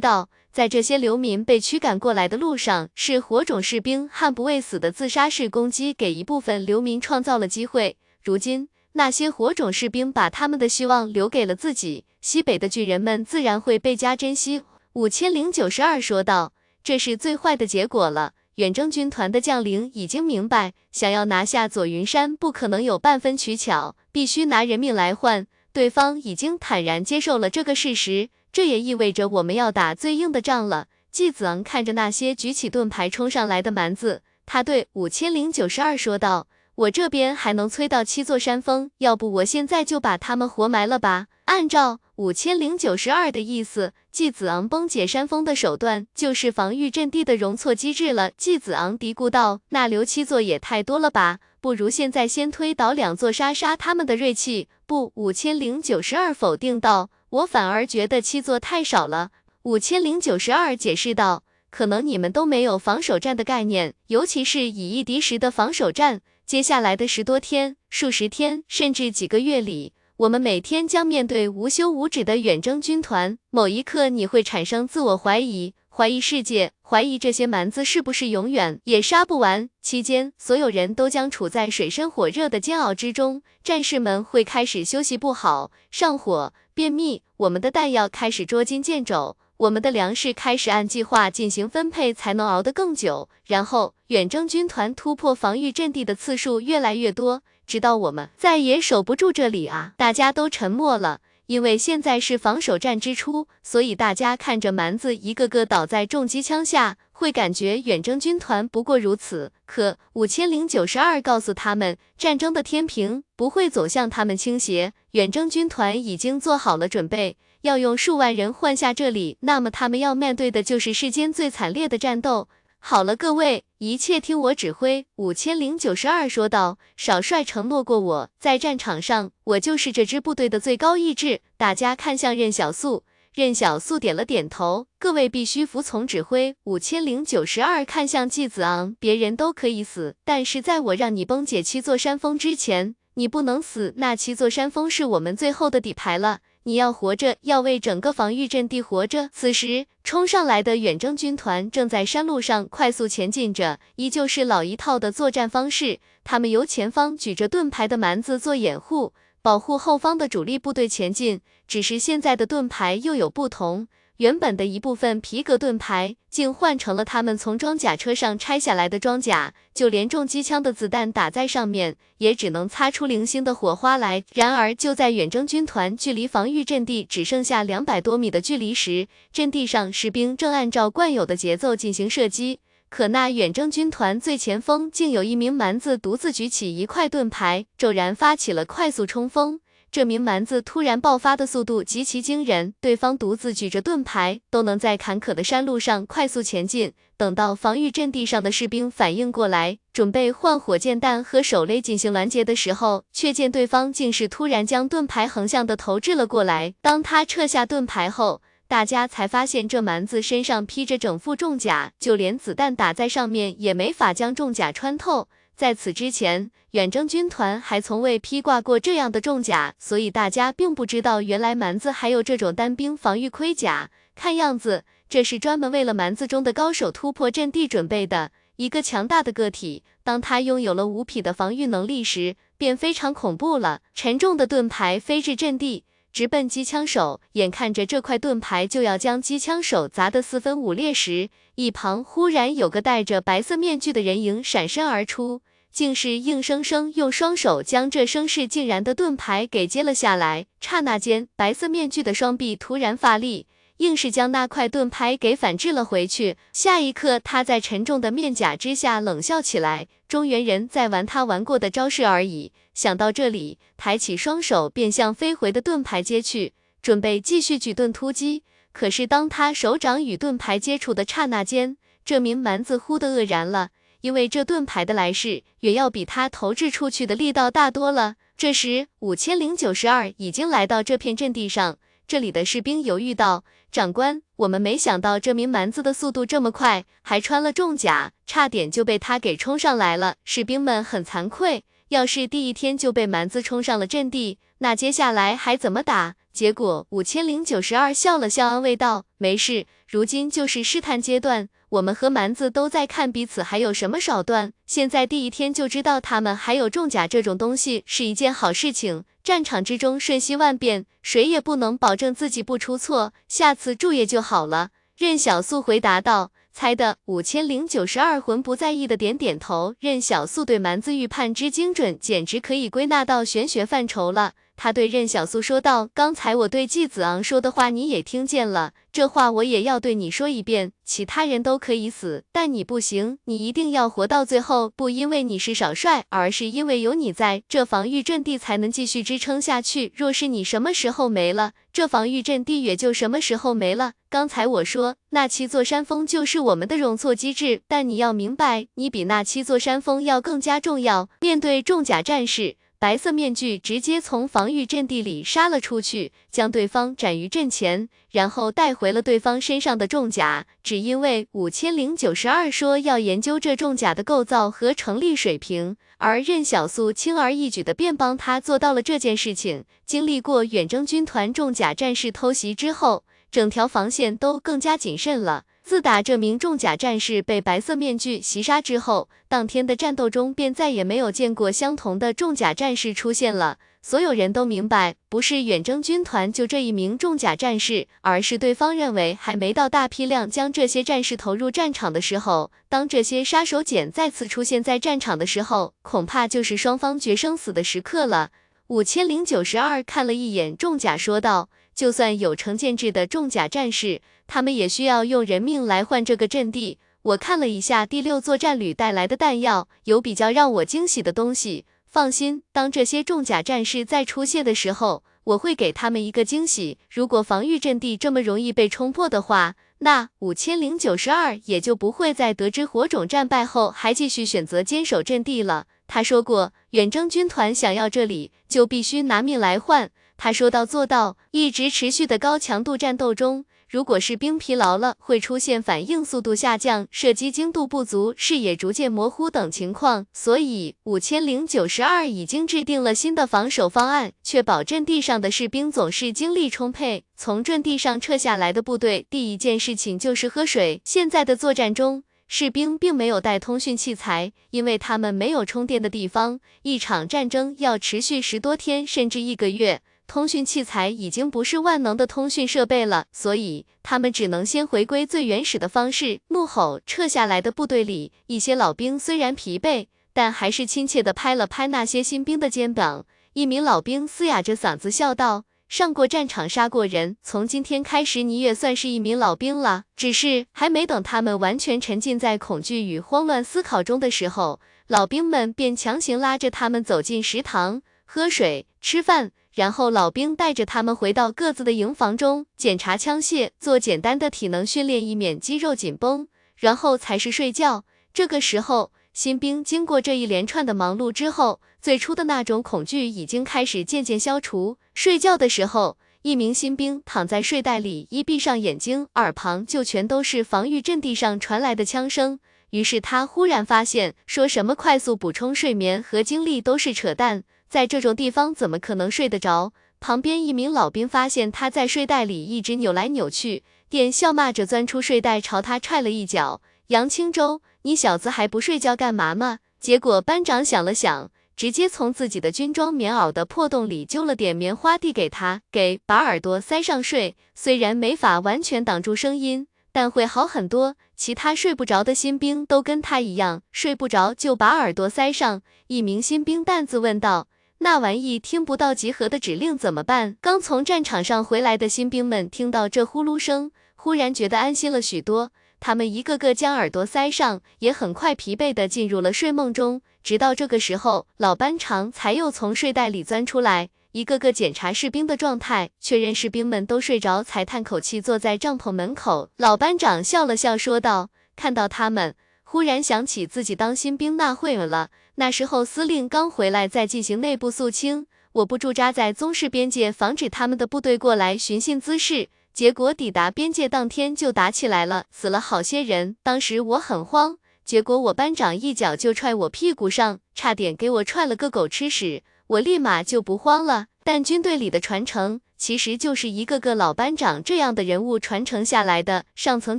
道。在这些流民被驱赶过来的路上，是火种士兵悍不畏死的自杀式攻击，给一部分流民创造了机会。如今，那些火种士兵把他们的希望留给了自己，西北的巨人们自然会倍加珍惜。五千零九十二说道：“这是最坏的结果了。远征军团的将领已经明白，想要拿下左云山，不可能有半分取巧，必须拿人命来换。对方已经坦然接受了这个事实。”这也意味着我们要打最硬的仗了。季子昂看着那些举起盾牌冲上来的蛮子，他对五千零九十二说道：“我这边还能催到七座山峰，要不我现在就把他们活埋了吧？”按照五千零九十二的意思，季子昂崩解山峰的手段就是防御阵地的容错机制了。季子昂嘀咕道：“那留七座也太多了吧？不如现在先推倒两座，杀杀他们的锐气。”不，五千零九十二否定道。我反而觉得七座太少了。五千零九十二解释道：“可能你们都没有防守战的概念，尤其是以一敌十的防守战。接下来的十多天、数十天，甚至几个月里，我们每天将面对无休无止的远征军团。某一刻，你会产生自我怀疑，怀疑世界，怀疑这些蛮子是不是永远也杀不完。期间，所有人都将处在水深火热的煎熬之中。战士们会开始休息不好，上火。”便秘，我们的弹药开始捉襟见肘，我们的粮食开始按计划进行分配，才能熬得更久。然后，远征军团突破防御阵地的次数越来越多，直到我们再也守不住这里啊！大家都沉默了。因为现在是防守战之初，所以大家看着蛮子一个个倒在重机枪下，会感觉远征军团不过如此。可五千零九十二告诉他们，战争的天平不会走向他们倾斜，远征军团已经做好了准备，要用数万人换下这里。那么他们要面对的就是世间最惨烈的战斗。好了，各位，一切听我指挥。五千零九十二说道。少帅承诺过我，在战场上，我就是这支部队的最高意志。大家看向任小素，任小素点了点头。各位必须服从指挥。五千零九十二看向季子昂，别人都可以死，但是在我让你崩解七座山峰之前，你不能死。那七座山峰是我们最后的底牌了。你要活着，要为整个防御阵地活着。此时，冲上来的远征军团正在山路上快速前进着，依旧是老一套的作战方式。他们由前方举着盾牌的蛮子做掩护，保护后方的主力部队前进。只是现在的盾牌又有不同。原本的一部分皮革盾牌，竟换成了他们从装甲车上拆下来的装甲，就连重机枪的子弹打在上面，也只能擦出零星的火花来。然而，就在远征军团距离防御阵地只剩下两百多米的距离时，阵地上士兵正按照惯有的节奏进行射击，可那远征军团最前锋竟有一名蛮子独自举起一块盾牌，骤然发起了快速冲锋。这名蛮子突然爆发的速度极其惊人，对方独自举着盾牌都能在坎坷的山路上快速前进。等到防御阵地上的士兵反应过来，准备换火箭弹和手雷进行拦截的时候，却见对方竟是突然将盾牌横向的投掷了过来。当他撤下盾牌后，大家才发现这蛮子身上披着整副重甲，就连子弹打在上面也没法将重甲穿透。在此之前，远征军团还从未披挂过这样的重甲，所以大家并不知道原来蛮子还有这种单兵防御盔甲。看样子，这是专门为了蛮子中的高手突破阵地准备的一个强大的个体。当他拥有了无匹的防御能力时，便非常恐怖了。沉重的盾牌飞至阵地。直奔机枪手，眼看着这块盾牌就要将机枪手砸得四分五裂时，一旁忽然有个戴着白色面具的人影闪身而出，竟是硬生生用双手将这声势竟然的盾牌给接了下来。刹那间，白色面具的双臂突然发力。硬是将那块盾牌给反制了回去。下一刻，他在沉重的面甲之下冷笑起来。中原人在玩他玩过的招式而已。想到这里，抬起双手便向飞回的盾牌接去，准备继续举盾突击。可是当他手掌与盾牌接触的刹那间，这名蛮子忽的愕然了，因为这盾牌的来势远要比他投掷出去的力道大多了。这时，五千零九十二已经来到这片阵地上。这里的士兵犹豫道：“长官，我们没想到这名蛮子的速度这么快，还穿了重甲，差点就被他给冲上来了。士兵们很惭愧，要是第一天就被蛮子冲上了阵地，那接下来还怎么打？”结果五千零九十二笑了笑，安慰道：“没事，如今就是试探阶段。”我们和蛮子都在看彼此还有什么手段，现在第一天就知道他们还有重甲这种东西是一件好事情。战场之中瞬息万变，谁也不能保证自己不出错，下次注意就好了。任小素回答道。猜的五千零九十二魂不在意的点点头。任小素对蛮子预判之精准，简直可以归纳到玄学范畴了。他对任小素说道：“刚才我对季子昂说的话你也听见了，这话我也要对你说一遍。其他人都可以死，但你不行，你一定要活到最后。不因为你是少帅，而是因为有你在，这防御阵地才能继续支撑下去。若是你什么时候没了，这防御阵地也就什么时候没了。刚才我说那七座山峰就是我们的容错机制，但你要明白，你比那七座山峰要更加重要。面对重甲战士。”白色面具直接从防御阵地里杀了出去，将对方斩于阵前，然后带回了对方身上的重甲。只因为五千零九十二说要研究这重甲的构造和成立水平，而任小素轻而易举的便帮他做到了这件事情。经历过远征军团重甲战士偷袭之后，整条防线都更加谨慎了。自打这名重甲战士被白色面具袭杀之后，当天的战斗中便再也没有见过相同的重甲战士出现了。所有人都明白，不是远征军团就这一名重甲战士，而是对方认为还没到大批量将这些战士投入战场的时候。当这些杀手锏再次出现在战场的时候，恐怕就是双方决生死的时刻了。五千零九十二看了一眼重甲，说道。就算有成建制的重甲战士，他们也需要用人命来换这个阵地。我看了一下第六作战旅带来的弹药，有比较让我惊喜的东西。放心，当这些重甲战士再出现的时候，我会给他们一个惊喜。如果防御阵地这么容易被冲破的话，那五千零九十二也就不会在得知火种战败后还继续选择坚守阵地了。他说过，远征军团想要这里，就必须拿命来换。他说到做到，一直持续的高强度战斗中，如果士兵疲劳了，会出现反应速度下降、射击精度不足、视野逐渐模糊等情况。所以五千零九十二已经制定了新的防守方案，确保阵地上的士兵总是精力充沛。从阵地上撤下来的部队，第一件事情就是喝水。现在的作战中，士兵并没有带通讯器材，因为他们没有充电的地方。一场战争要持续十多天，甚至一个月。通讯器材已经不是万能的通讯设备了，所以他们只能先回归最原始的方式。怒吼！撤下来的部队里，一些老兵虽然疲惫，但还是亲切地拍了拍那些新兵的肩膀。一名老兵嘶哑着嗓子笑道：“上过战场，杀过人，从今天开始，你也算是一名老兵了。”只是还没等他们完全沉浸在恐惧与慌乱思考中的时候，老兵们便强行拉着他们走进食堂，喝水、吃饭。然后老兵带着他们回到各自的营房中检查枪械，做简单的体能训练，以免肌肉紧绷。然后才是睡觉。这个时候，新兵经过这一连串的忙碌之后，最初的那种恐惧已经开始渐渐消除。睡觉的时候，一名新兵躺在睡袋里，一闭上眼睛，耳旁就全都是防御阵地上传来的枪声。于是他忽然发现，说什么快速补充睡眠和精力都是扯淡。在这种地方怎么可能睡得着？旁边一名老兵发现他在睡袋里一直扭来扭去，便笑骂着钻出睡袋朝他踹了一脚。杨青州，你小子还不睡觉干嘛吗？结果班长想了想，直接从自己的军装棉袄的破洞里揪了点棉花递给他，给把耳朵塞上睡。虽然没法完全挡住声音，但会好很多。其他睡不着的新兵都跟他一样，睡不着就把耳朵塞上。一名新兵蛋子问道。那玩意听不到集合的指令怎么办？刚从战场上回来的新兵们听到这呼噜声，忽然觉得安心了许多。他们一个个将耳朵塞上，也很快疲惫地进入了睡梦中。直到这个时候，老班长才又从睡袋里钻出来。一个个检查士兵的状态，确认士兵们都睡着，才叹口气，坐在帐篷门口。老班长笑了笑，说道：“看到他们，忽然想起自己当新兵那会儿了。那时候司令刚回来，在进行内部肃清，我不驻扎在宗室边界，防止他们的部队过来寻衅滋事。结果抵达边界当天就打起来了，死了好些人。当时我很慌。”结果我班长一脚就踹我屁股上，差点给我踹了个狗吃屎，我立马就不慌了。但军队里的传承，其实就是一个个老班长这样的人物传承下来的。上层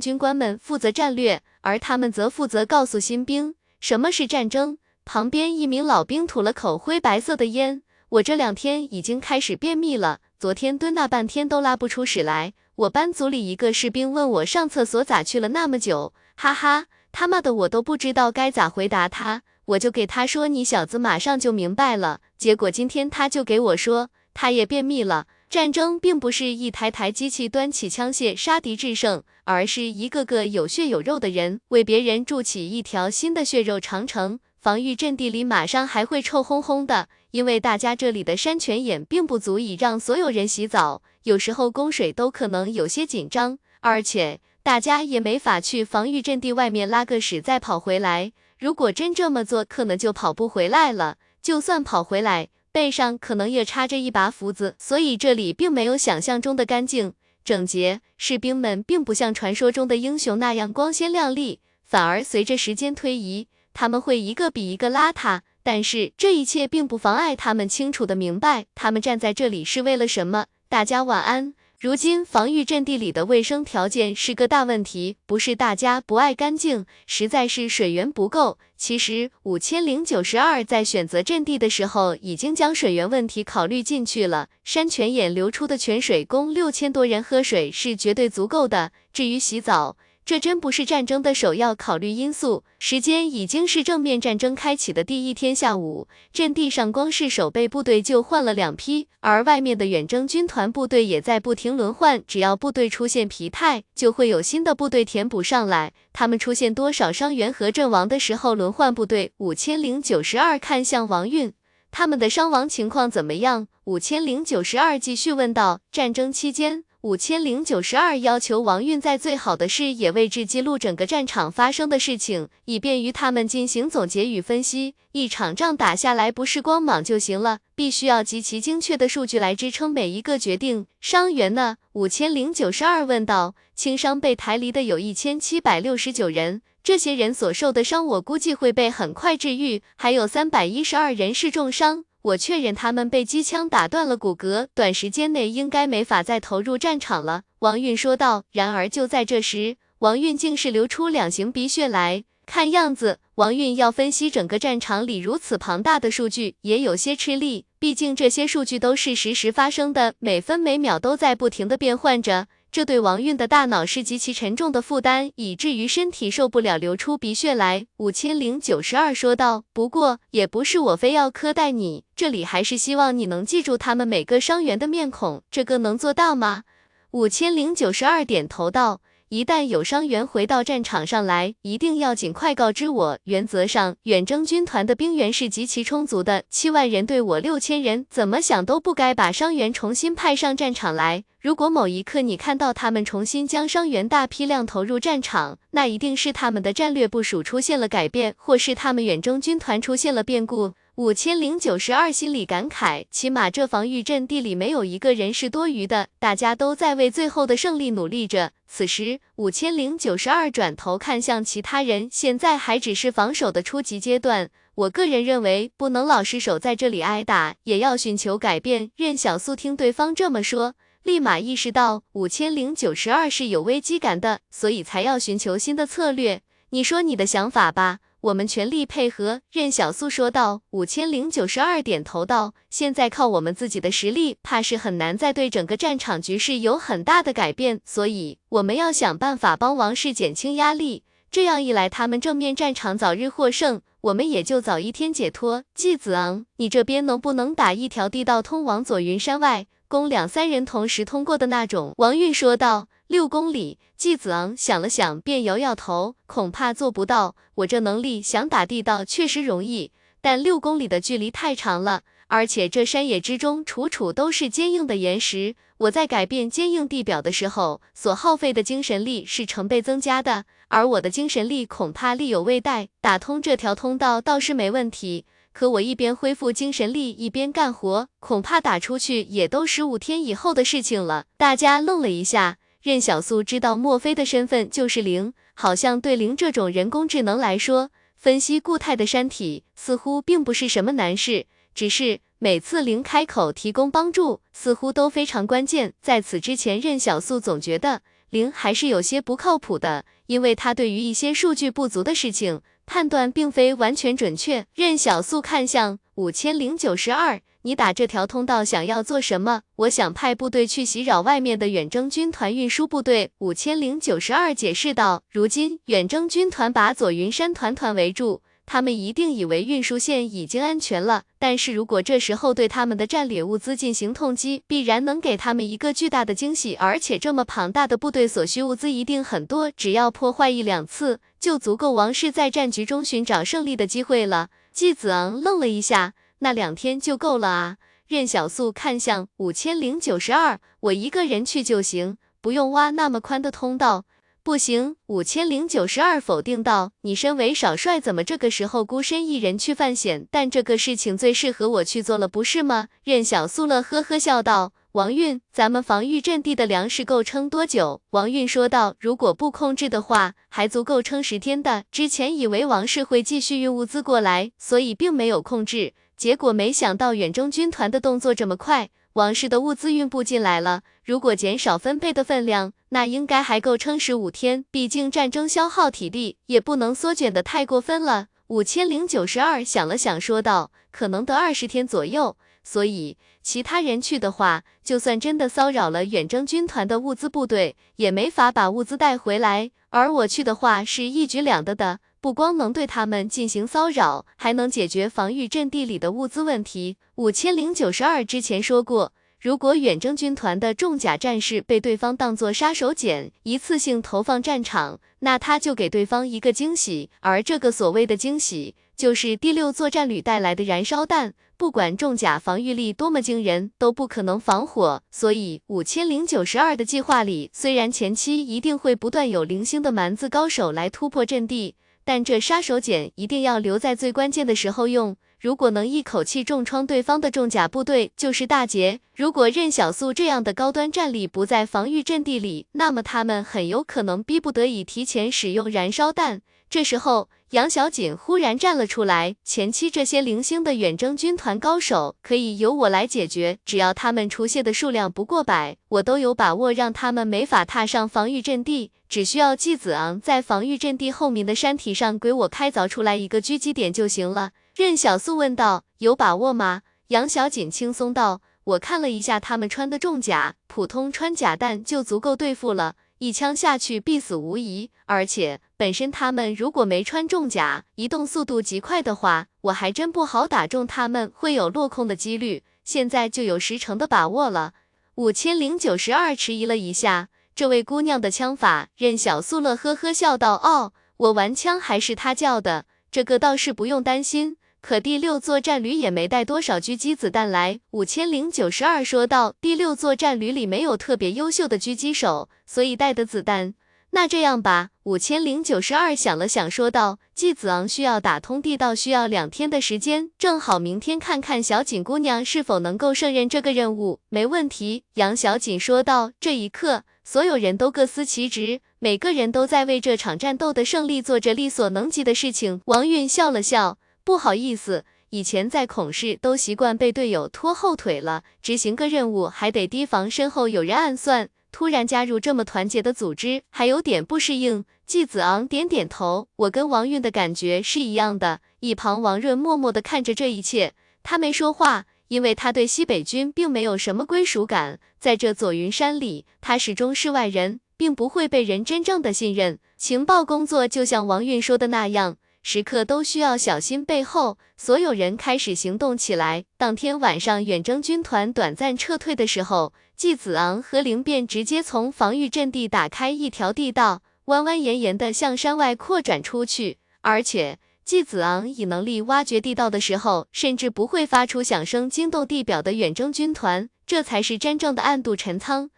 军官们负责战略，而他们则负责告诉新兵什么是战争。旁边一名老兵吐了口灰白色的烟，我这两天已经开始便秘了，昨天蹲那半天都拉不出屎来。我班组里一个士兵问我上厕所咋去了那么久，哈哈。他妈的，我都不知道该咋回答他，我就给他说你小子马上就明白了。结果今天他就给我说他也便秘了。战争并不是一台台机器端起枪械杀敌制胜，而是一个个有血有肉的人为别人筑起一条新的血肉长城。防御阵地里马上还会臭烘烘的，因为大家这里的山泉眼并不足以让所有人洗澡，有时候供水都可能有些紧张，而且。大家也没法去防御阵地外面拉个屎再跑回来。如果真这么做，可能就跑不回来了。就算跑回来，背上可能也插着一把斧子。所以这里并没有想象中的干净整洁，士兵们并不像传说中的英雄那样光鲜亮丽，反而随着时间推移，他们会一个比一个邋遢。但是这一切并不妨碍他们清楚的明白，他们站在这里是为了什么。大家晚安。如今防御阵地里的卫生条件是个大问题，不是大家不爱干净，实在是水源不够。其实五千零九十二在选择阵地的时候，已经将水源问题考虑进去了。山泉眼流出的泉水供六千多人喝水是绝对足够的。至于洗澡，这真不是战争的首要考虑因素。时间已经是正面战争开启的第一天下午，阵地上光是守备部队就换了两批，而外面的远征军团部队也在不停轮换。只要部队出现疲态，就会有新的部队填补上来。他们出现多少伤员和阵亡的时候，轮换部队。五千零九十二看向王运，他们的伤亡情况怎么样？五千零九十二继续问道。战争期间。五千零九十二要求王运在最好的视野位置记录整个战场发生的事情，以便于他们进行总结与分析。一场仗打下来不是光莽就行了，必须要极其精确的数据来支撑每一个决定。伤员呢？五千零九十二问道。轻伤被抬离的有一千七百六十九人，这些人所受的伤我估计会被很快治愈。还有三百一十二人是重伤。我确认他们被机枪打断了骨骼，短时间内应该没法再投入战场了。王运说道。然而就在这时，王运竟是流出两行鼻血来。看样子，王运要分析整个战场里如此庞大的数据，也有些吃力。毕竟这些数据都是实时发生的，每分每秒都在不停的变换着。这对王运的大脑是极其沉重的负担，以至于身体受不了，流出鼻血来。五千零九十二说道：“不过也不是我非要苛待你，这里还是希望你能记住他们每个伤员的面孔，这个能做到吗？”五千零九十二点头道。一旦有伤员回到战场上来，一定要尽快告知我。原则上，远征军团的兵员是极其充足的，七万人对我六千人，怎么想都不该把伤员重新派上战场来。如果某一刻你看到他们重新将伤员大批量投入战场，那一定是他们的战略部署出现了改变，或是他们远征军团出现了变故。五千零九十二心里感慨，起码这防御阵地里没有一个人是多余的，大家都在为最后的胜利努力着。此时，五千零九十二转头看向其他人，现在还只是防守的初级阶段。我个人认为，不能老是守在这里挨打，也要寻求改变。任小素听对方这么说，立马意识到五千零九十二是有危机感的，所以才要寻求新的策略。你说你的想法吧。我们全力配合，任小素说道。五千零九十二点头道：“现在靠我们自己的实力，怕是很难再对整个战场局势有很大的改变。所以我们要想办法帮王氏减轻压力，这样一来，他们正面战场早日获胜，我们也就早一天解脱。季子昂，你这边能不能打一条地道通往左云山外，供两三人同时通过的那种？”王运说道。六公里，季子昂想了想，便摇摇头，恐怕做不到。我这能力想打地道确实容易，但六公里的距离太长了，而且这山野之中处处都是坚硬的岩石，我在改变坚硬地表的时候，所耗费的精神力是成倍增加的，而我的精神力恐怕力有未逮，打通这条通道倒是没问题。可我一边恢复精神力，一边干活，恐怕打出去也都十五天以后的事情了。大家愣了一下，任小素知道墨菲的身份就是零，好像对零这种人工智能来说，分析固态的山体似乎并不是什么难事。只是每次零开口提供帮助，似乎都非常关键。在此之前，任小素总觉得零还是有些不靠谱的，因为他对于一些数据不足的事情判断并非完全准确。任小素看向五千零九十二，你打这条通道想要做什么？我想派部队去袭扰外面的远征军团运输部队。五千零九十二解释道，如今远征军团把左云山团团围住。他们一定以为运输线已经安全了，但是如果这时候对他们的战略物资进行痛击，必然能给他们一个巨大的惊喜。而且这么庞大的部队所需物资一定很多，只要破坏一两次，就足够王室在战局中寻找胜利的机会了。季子昂愣了一下，那两天就够了啊？任小素看向五千零九十二，我一个人去就行，不用挖那么宽的通道。不行，五千零九十二否定道：“你身为少帅，怎么这个时候孤身一人去犯险？但这个事情最适合我去做了，不是吗？”任小素乐呵呵笑道：“王运，咱们防御阵地的粮食够撑多久？”王运说道：“如果不控制的话，还足够撑十天的。之前以为王氏会继续运物资过来，所以并没有控制，结果没想到远征军团的动作这么快。”王室的物资运不进来了，如果减少分配的分量，那应该还够撑十五天。毕竟战争消耗体力，也不能缩减的太过分了。五千零九十二想了想，说道：“可能得二十天左右。所以其他人去的话，就算真的骚扰了远征军团的物资部队，也没法把物资带回来。而我去的话，是一举两得的。”不光能对他们进行骚扰，还能解决防御阵地里的物资问题。五千零九十二之前说过，如果远征军团的重甲战士被对方当作杀手锏，一次性投放战场，那他就给对方一个惊喜。而这个所谓的惊喜，就是第六作战旅带来的燃烧弹。不管重甲防御力多么惊人，都不可能防火。所以五千零九十二的计划里，虽然前期一定会不断有零星的蛮子高手来突破阵地。但这杀手锏一定要留在最关键的时候用，如果能一口气重创对方的重甲部队，就是大捷。如果任小粟这样的高端战力不在防御阵地里，那么他们很有可能逼不得已提前使用燃烧弹。这时候，杨小锦忽然站了出来。前期这些零星的远征军团高手可以由我来解决，只要他们出现的数量不过百，我都有把握让他们没法踏上防御阵地。只需要季子昂在防御阵地后面的山体上给我开凿出来一个狙击点就行了。任小素问道：“有把握吗？”杨小锦轻松道：“我看了一下他们穿的重甲，普通穿甲弹就足够对付了。”一枪下去必死无疑，而且本身他们如果没穿重甲，移动速度极快的话，我还真不好打中他们，会有落空的几率。现在就有十成的把握了。五千零九十二迟疑了一下，这位姑娘的枪法，任小素乐呵呵笑道：“哦，我玩枪还是她教的，这个倒是不用担心。”可第六作战旅也没带多少狙击子弹来，五千零九十二说道。第六作战旅里没有特别优秀的狙击手，所以带的子弹。那这样吧，五千零九十二想了想说道。季子昂需要打通地道，需要两天的时间，正好明天看看小锦姑娘是否能够胜任这个任务。没问题，杨小锦说道。这一刻，所有人都各司其职，每个人都在为这场战斗的胜利做着力所能及的事情。王运笑了笑。不好意思，以前在孔氏都习惯被队友拖后腿了，执行个任务还得提防身后有人暗算，突然加入这么团结的组织，还有点不适应。季子昂点点头，我跟王运的感觉是一样的。一旁王润默默的看着这一切，他没说话，因为他对西北军并没有什么归属感，在这左云山里，他始终是外人，并不会被人真正的信任。情报工作就像王运说的那样。时刻都需要小心，背后所有人开始行动起来。当天晚上，远征军团短暂撤退的时候，季子昂和灵便直接从防御阵地打开一条地道，弯弯延延的向山外扩展出去，而且。季子昂以能力挖掘地道的时候，甚至不会发出响声惊动地表的远征军团，这才是真正的暗度陈仓。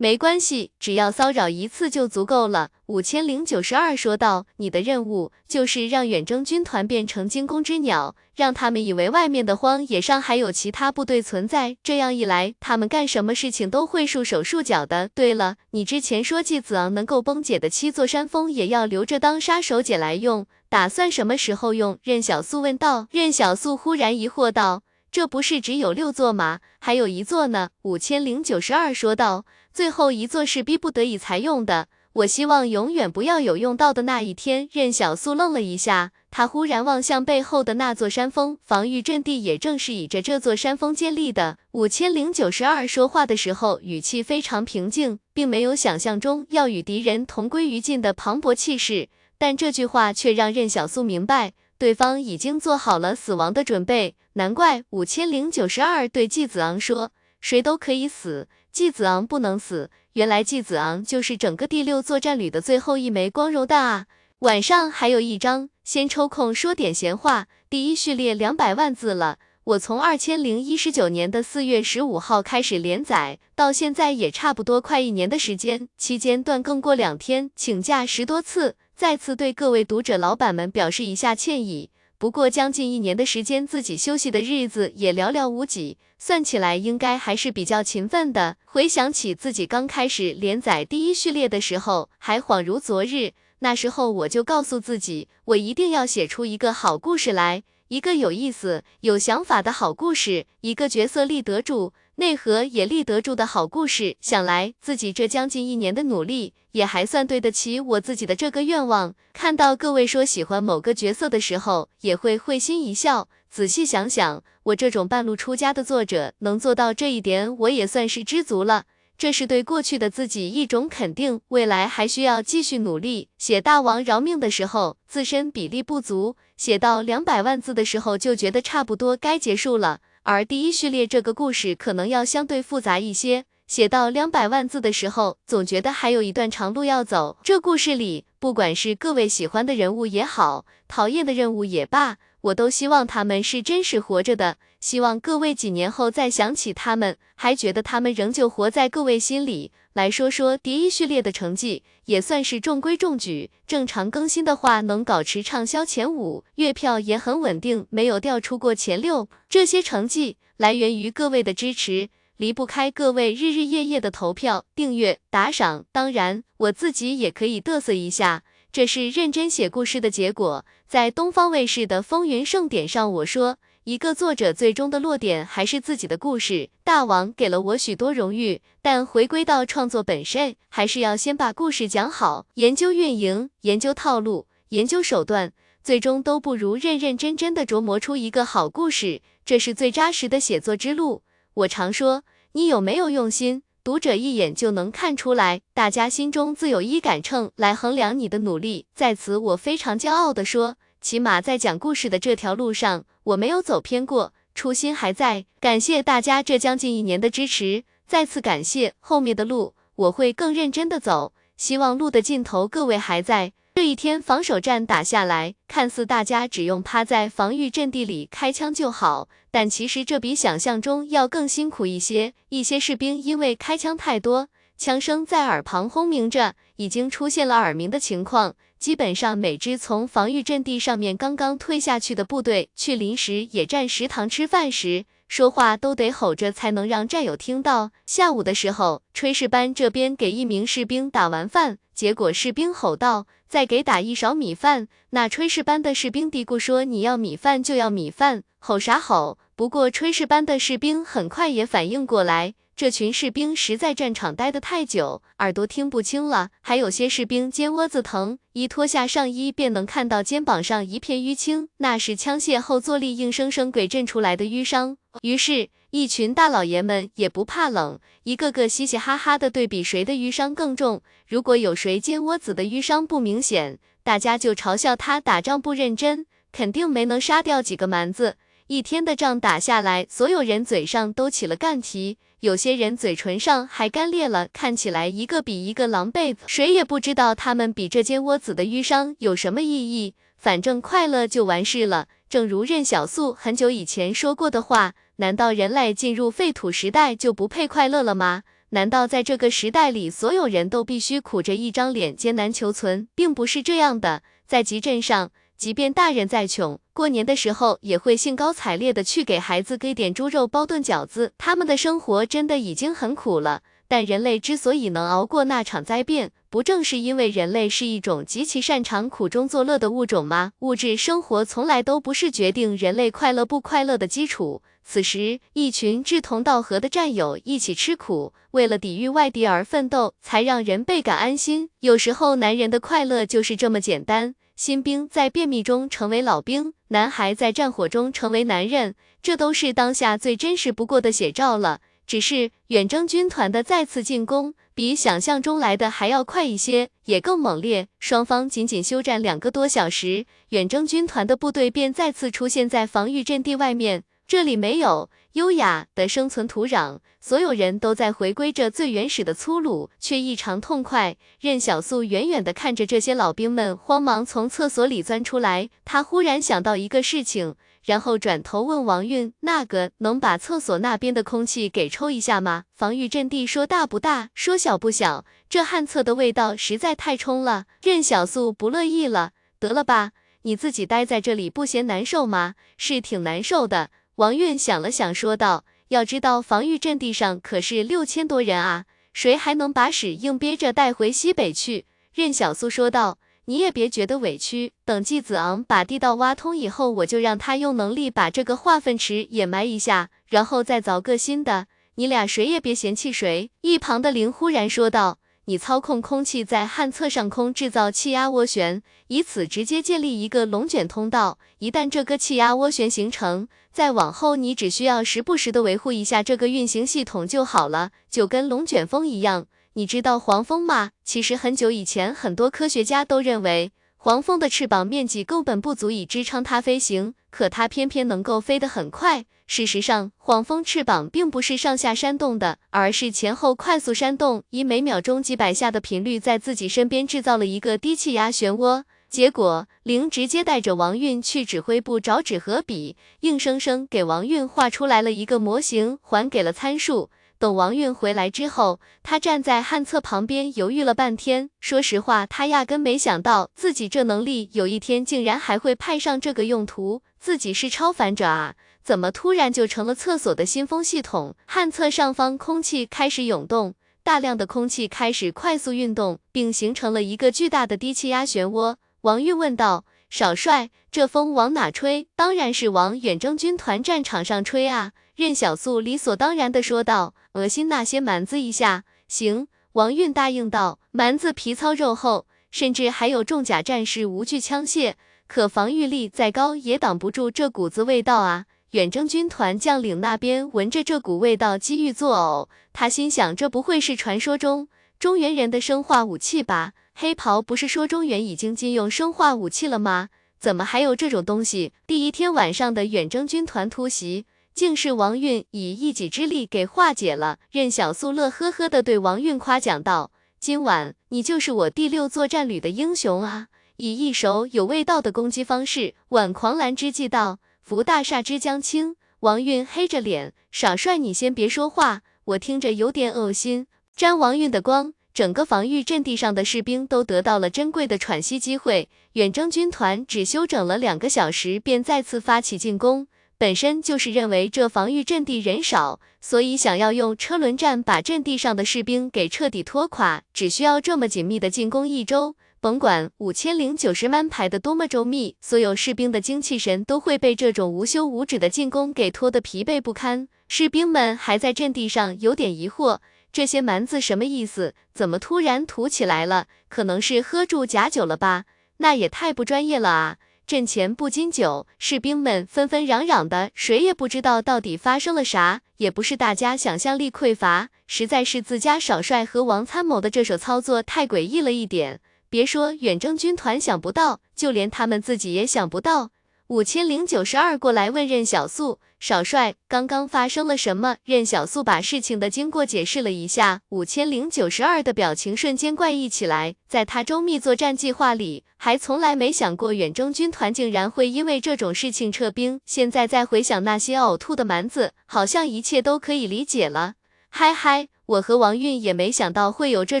没关系，只要骚扰一次就足够了。五千零九十二说道：“你的任务就是让远征军团变成惊弓之鸟，让他们以为外面的荒野上还有其他部队存在。这样一来，他们干什么事情都会束手束脚的。对了，你之前说季子昂能够崩解的七座山峰，也要留着当杀手锏来用，打算什么时候用？”任小素问道。任小素忽然疑惑道。这不是只有六座吗？还有一座呢。五千零九十二说道，最后一座是逼不得已才用的。我希望永远不要有用到的那一天。任小素愣了一下，他忽然望向背后的那座山峰，防御阵地也正是倚着这座山峰建立的。五千零九十二说话的时候，语气非常平静，并没有想象中要与敌人同归于尽的磅礴气势。但这句话却让任小素明白。对方已经做好了死亡的准备，难怪五千零九十二对季子昂说：“谁都可以死，季子昂不能死。”原来季子昂就是整个第六作战旅的最后一枚光荣弹啊！晚上还有一章，先抽空说点闲话。第一序列两百万字了，我从二千零一十九年的四月十五号开始连载，到现在也差不多快一年的时间，期间断更过两天，请假十多次。再次对各位读者老板们表示一下歉意。不过将近一年的时间，自己休息的日子也寥寥无几，算起来应该还是比较勤奋的。回想起自己刚开始连载第一序列的时候，还恍如昨日。那时候我就告诉自己，我一定要写出一个好故事来，一个有意思、有想法的好故事，一个角色立得住。内核也立得住的好故事，想来自己这将近一年的努力，也还算对得起我自己的这个愿望。看到各位说喜欢某个角色的时候，也会会心一笑。仔细想想，我这种半路出家的作者能做到这一点，我也算是知足了。这是对过去的自己一种肯定，未来还需要继续努力。写大王饶命的时候，自身比例不足，写到两百万字的时候，就觉得差不多该结束了。而第一序列这个故事可能要相对复杂一些，写到两百万字的时候，总觉得还有一段长路要走。这故事里，不管是各位喜欢的人物也好，讨厌的任务也罢，我都希望他们是真实活着的。希望各位几年后再想起他们，还觉得他们仍旧活在各位心里。来说说第一序列的成绩，也算是中规中矩。正常更新的话，能保持畅销前五，月票也很稳定，没有掉出过前六。这些成绩来源于各位的支持，离不开各位日日夜夜的投票、订阅、打赏。当然，我自己也可以嘚瑟一下，这是认真写故事的结果。在东方卫视的风云盛典上，我说。一个作者最终的落点还是自己的故事。大王给了我许多荣誉，但回归到创作本身，还是要先把故事讲好。研究运营、研究套路、研究手段，最终都不如认认真真的琢磨出一个好故事，这是最扎实的写作之路。我常说，你有没有用心，读者一眼就能看出来，大家心中自有一杆秤来衡量你的努力。在此，我非常骄傲地说。起码在讲故事的这条路上，我没有走偏过，初心还在。感谢大家这将近一年的支持，再次感谢。后面的路我会更认真的走，希望路的尽头各位还在。这一天防守战打下来，看似大家只用趴在防御阵地里开枪就好，但其实这比想象中要更辛苦一些。一些士兵因为开枪太多，枪声在耳旁轰鸣着，已经出现了耳鸣的情况。基本上每支从防御阵地上面刚刚退下去的部队去临时野战食堂吃饭时，说话都得吼着才能让战友听到。下午的时候，炊事班这边给一名士兵打完饭，结果士兵吼道：“再给打一勺米饭。”那炊事班的士兵嘀咕说：“你要米饭就要米饭，吼啥吼？”不过炊事班的士兵很快也反应过来。这群士兵实在战场待得太久，耳朵听不清了。还有些士兵肩窝子疼，一脱下上衣便能看到肩膀上一片淤青，那是枪械后坐力硬生生给震出来的淤伤。于是，一群大老爷们也不怕冷，一个个嘻嘻哈哈的对比谁的淤伤更重。如果有谁肩窝子的淤伤不明显，大家就嘲笑他打仗不认真，肯定没能杀掉几个蛮子。一天的仗打下来，所有人嘴上都起了干皮。有些人嘴唇上还干裂了，看起来一个比一个狼狈。谁也不知道他们比这间窝子的淤伤有什么意义，反正快乐就完事了。正如任小素很久以前说过的话，难道人类进入废土时代就不配快乐了吗？难道在这个时代里，所有人都必须苦着一张脸艰难求存？并不是这样的，在集镇上。即便大人再穷，过年的时候也会兴高采烈的去给孩子给点猪肉包顿饺子。他们的生活真的已经很苦了，但人类之所以能熬过那场灾变，不正是因为人类是一种极其擅长苦中作乐的物种吗？物质生活从来都不是决定人类快乐不快乐的基础。此时，一群志同道合的战友一起吃苦，为了抵御外敌而奋斗，才让人倍感安心。有时候，男人的快乐就是这么简单。新兵在便秘中成为老兵，男孩在战火中成为男人，这都是当下最真实不过的写照了。只是远征军团的再次进攻比想象中来的还要快一些，也更猛烈。双方仅仅休战两个多小时，远征军团的部队便再次出现在防御阵地外面。这里没有优雅的生存土壤，所有人都在回归着最原始的粗鲁，却异常痛快。任小素远远地看着这些老兵们慌忙从厕所里钻出来，他忽然想到一个事情，然后转头问王运：“那个能把厕所那边的空气给抽一下吗？防御阵地说大不大，说小不小，这旱厕的味道实在太冲了。”任小素不乐意了：“得了吧，你自己待在这里不嫌难受吗？是挺难受的。”王运想了想，说道：“要知道，防御阵地上可是六千多人啊，谁还能把屎硬憋着带回西北去？”任小苏说道：“你也别觉得委屈，等季子昂把地道挖通以后，我就让他用能力把这个化粪池掩埋一下，然后再凿个新的。你俩谁也别嫌弃谁。”一旁的林忽然说道。你操控空气在旱厕上空制造气压涡旋，以此直接建立一个龙卷通道。一旦这个气压涡旋形成，再往后你只需要时不时的维护一下这个运行系统就好了，就跟龙卷风一样。你知道黄蜂吗？其实很久以前，很多科学家都认为黄蜂的翅膀面积根本不足以支撑它飞行，可它偏偏能够飞得很快。事实上，黄蜂翅膀并不是上下扇动的，而是前后快速扇动，以每秒钟几百下的频率，在自己身边制造了一个低气压漩涡。结果，灵直接带着王运去指挥部找纸和笔，硬生生给王运画出来了一个模型，还给了参数。等王运回来之后，他站在旱厕旁边犹豫了半天。说实话，他压根没想到自己这能力有一天竟然还会派上这个用途。自己是超凡者啊！怎么突然就成了厕所的新风系统？旱厕上方空气开始涌动，大量的空气开始快速运动，并形成了一个巨大的低气压漩涡。王玉问道：“少帅，这风往哪吹？当然是往远征军团战场上吹啊！”任小素理所当然的说道：“恶心那些蛮子一下。”行，王运答应道：“蛮子皮糙肉厚，甚至还有重甲战士无惧枪械，可防御力再高也挡不住这股子味道啊！”远征军团将领那边闻着这股味道，几欲作呕。他心想，这不会是传说中中原人的生化武器吧？黑袍不是说中原已经禁用生化武器了吗？怎么还有这种东西？第一天晚上的远征军团突袭，竟是王运以一己之力给化解了。任小素乐呵呵的对王运夸奖道：“今晚你就是我第六作战旅的英雄啊！”以一手有味道的攻击方式挽狂澜之计道。福大厦之将倾，王运黑着脸，少帅你先别说话，我听着有点恶心。沾王运的光，整个防御阵地上的士兵都得到了珍贵的喘息机会。远征军团只休整了两个小时，便再次发起进攻，本身就是认为这防御阵地人少，所以想要用车轮战把阵地上的士兵给彻底拖垮，只需要这么紧密的进攻一周。甭管五千零九十弯排的多么周密，所有士兵的精气神都会被这种无休无止的进攻给拖得疲惫不堪。士兵们还在阵地上有点疑惑，这些蛮子什么意思？怎么突然吐起来了？可能是喝住假酒了吧？那也太不专业了啊！阵前不禁酒，士兵们纷纷嚷嚷的，谁也不知道到底发生了啥。也不是大家想象力匮乏，实在是自家少帅和王参谋的这手操作太诡异了一点。别说远征军团想不到，就连他们自己也想不到。五千零九十二过来问任小素。少帅，刚刚发生了什么？任小素把事情的经过解释了一下，五千零九十二的表情瞬间怪异起来。在他周密作战计划里，还从来没想过远征军团竟然会因为这种事情撤兵。现在再回想那些呕吐的蛮子，好像一切都可以理解了。嗨嗨，我和王运也没想到会有这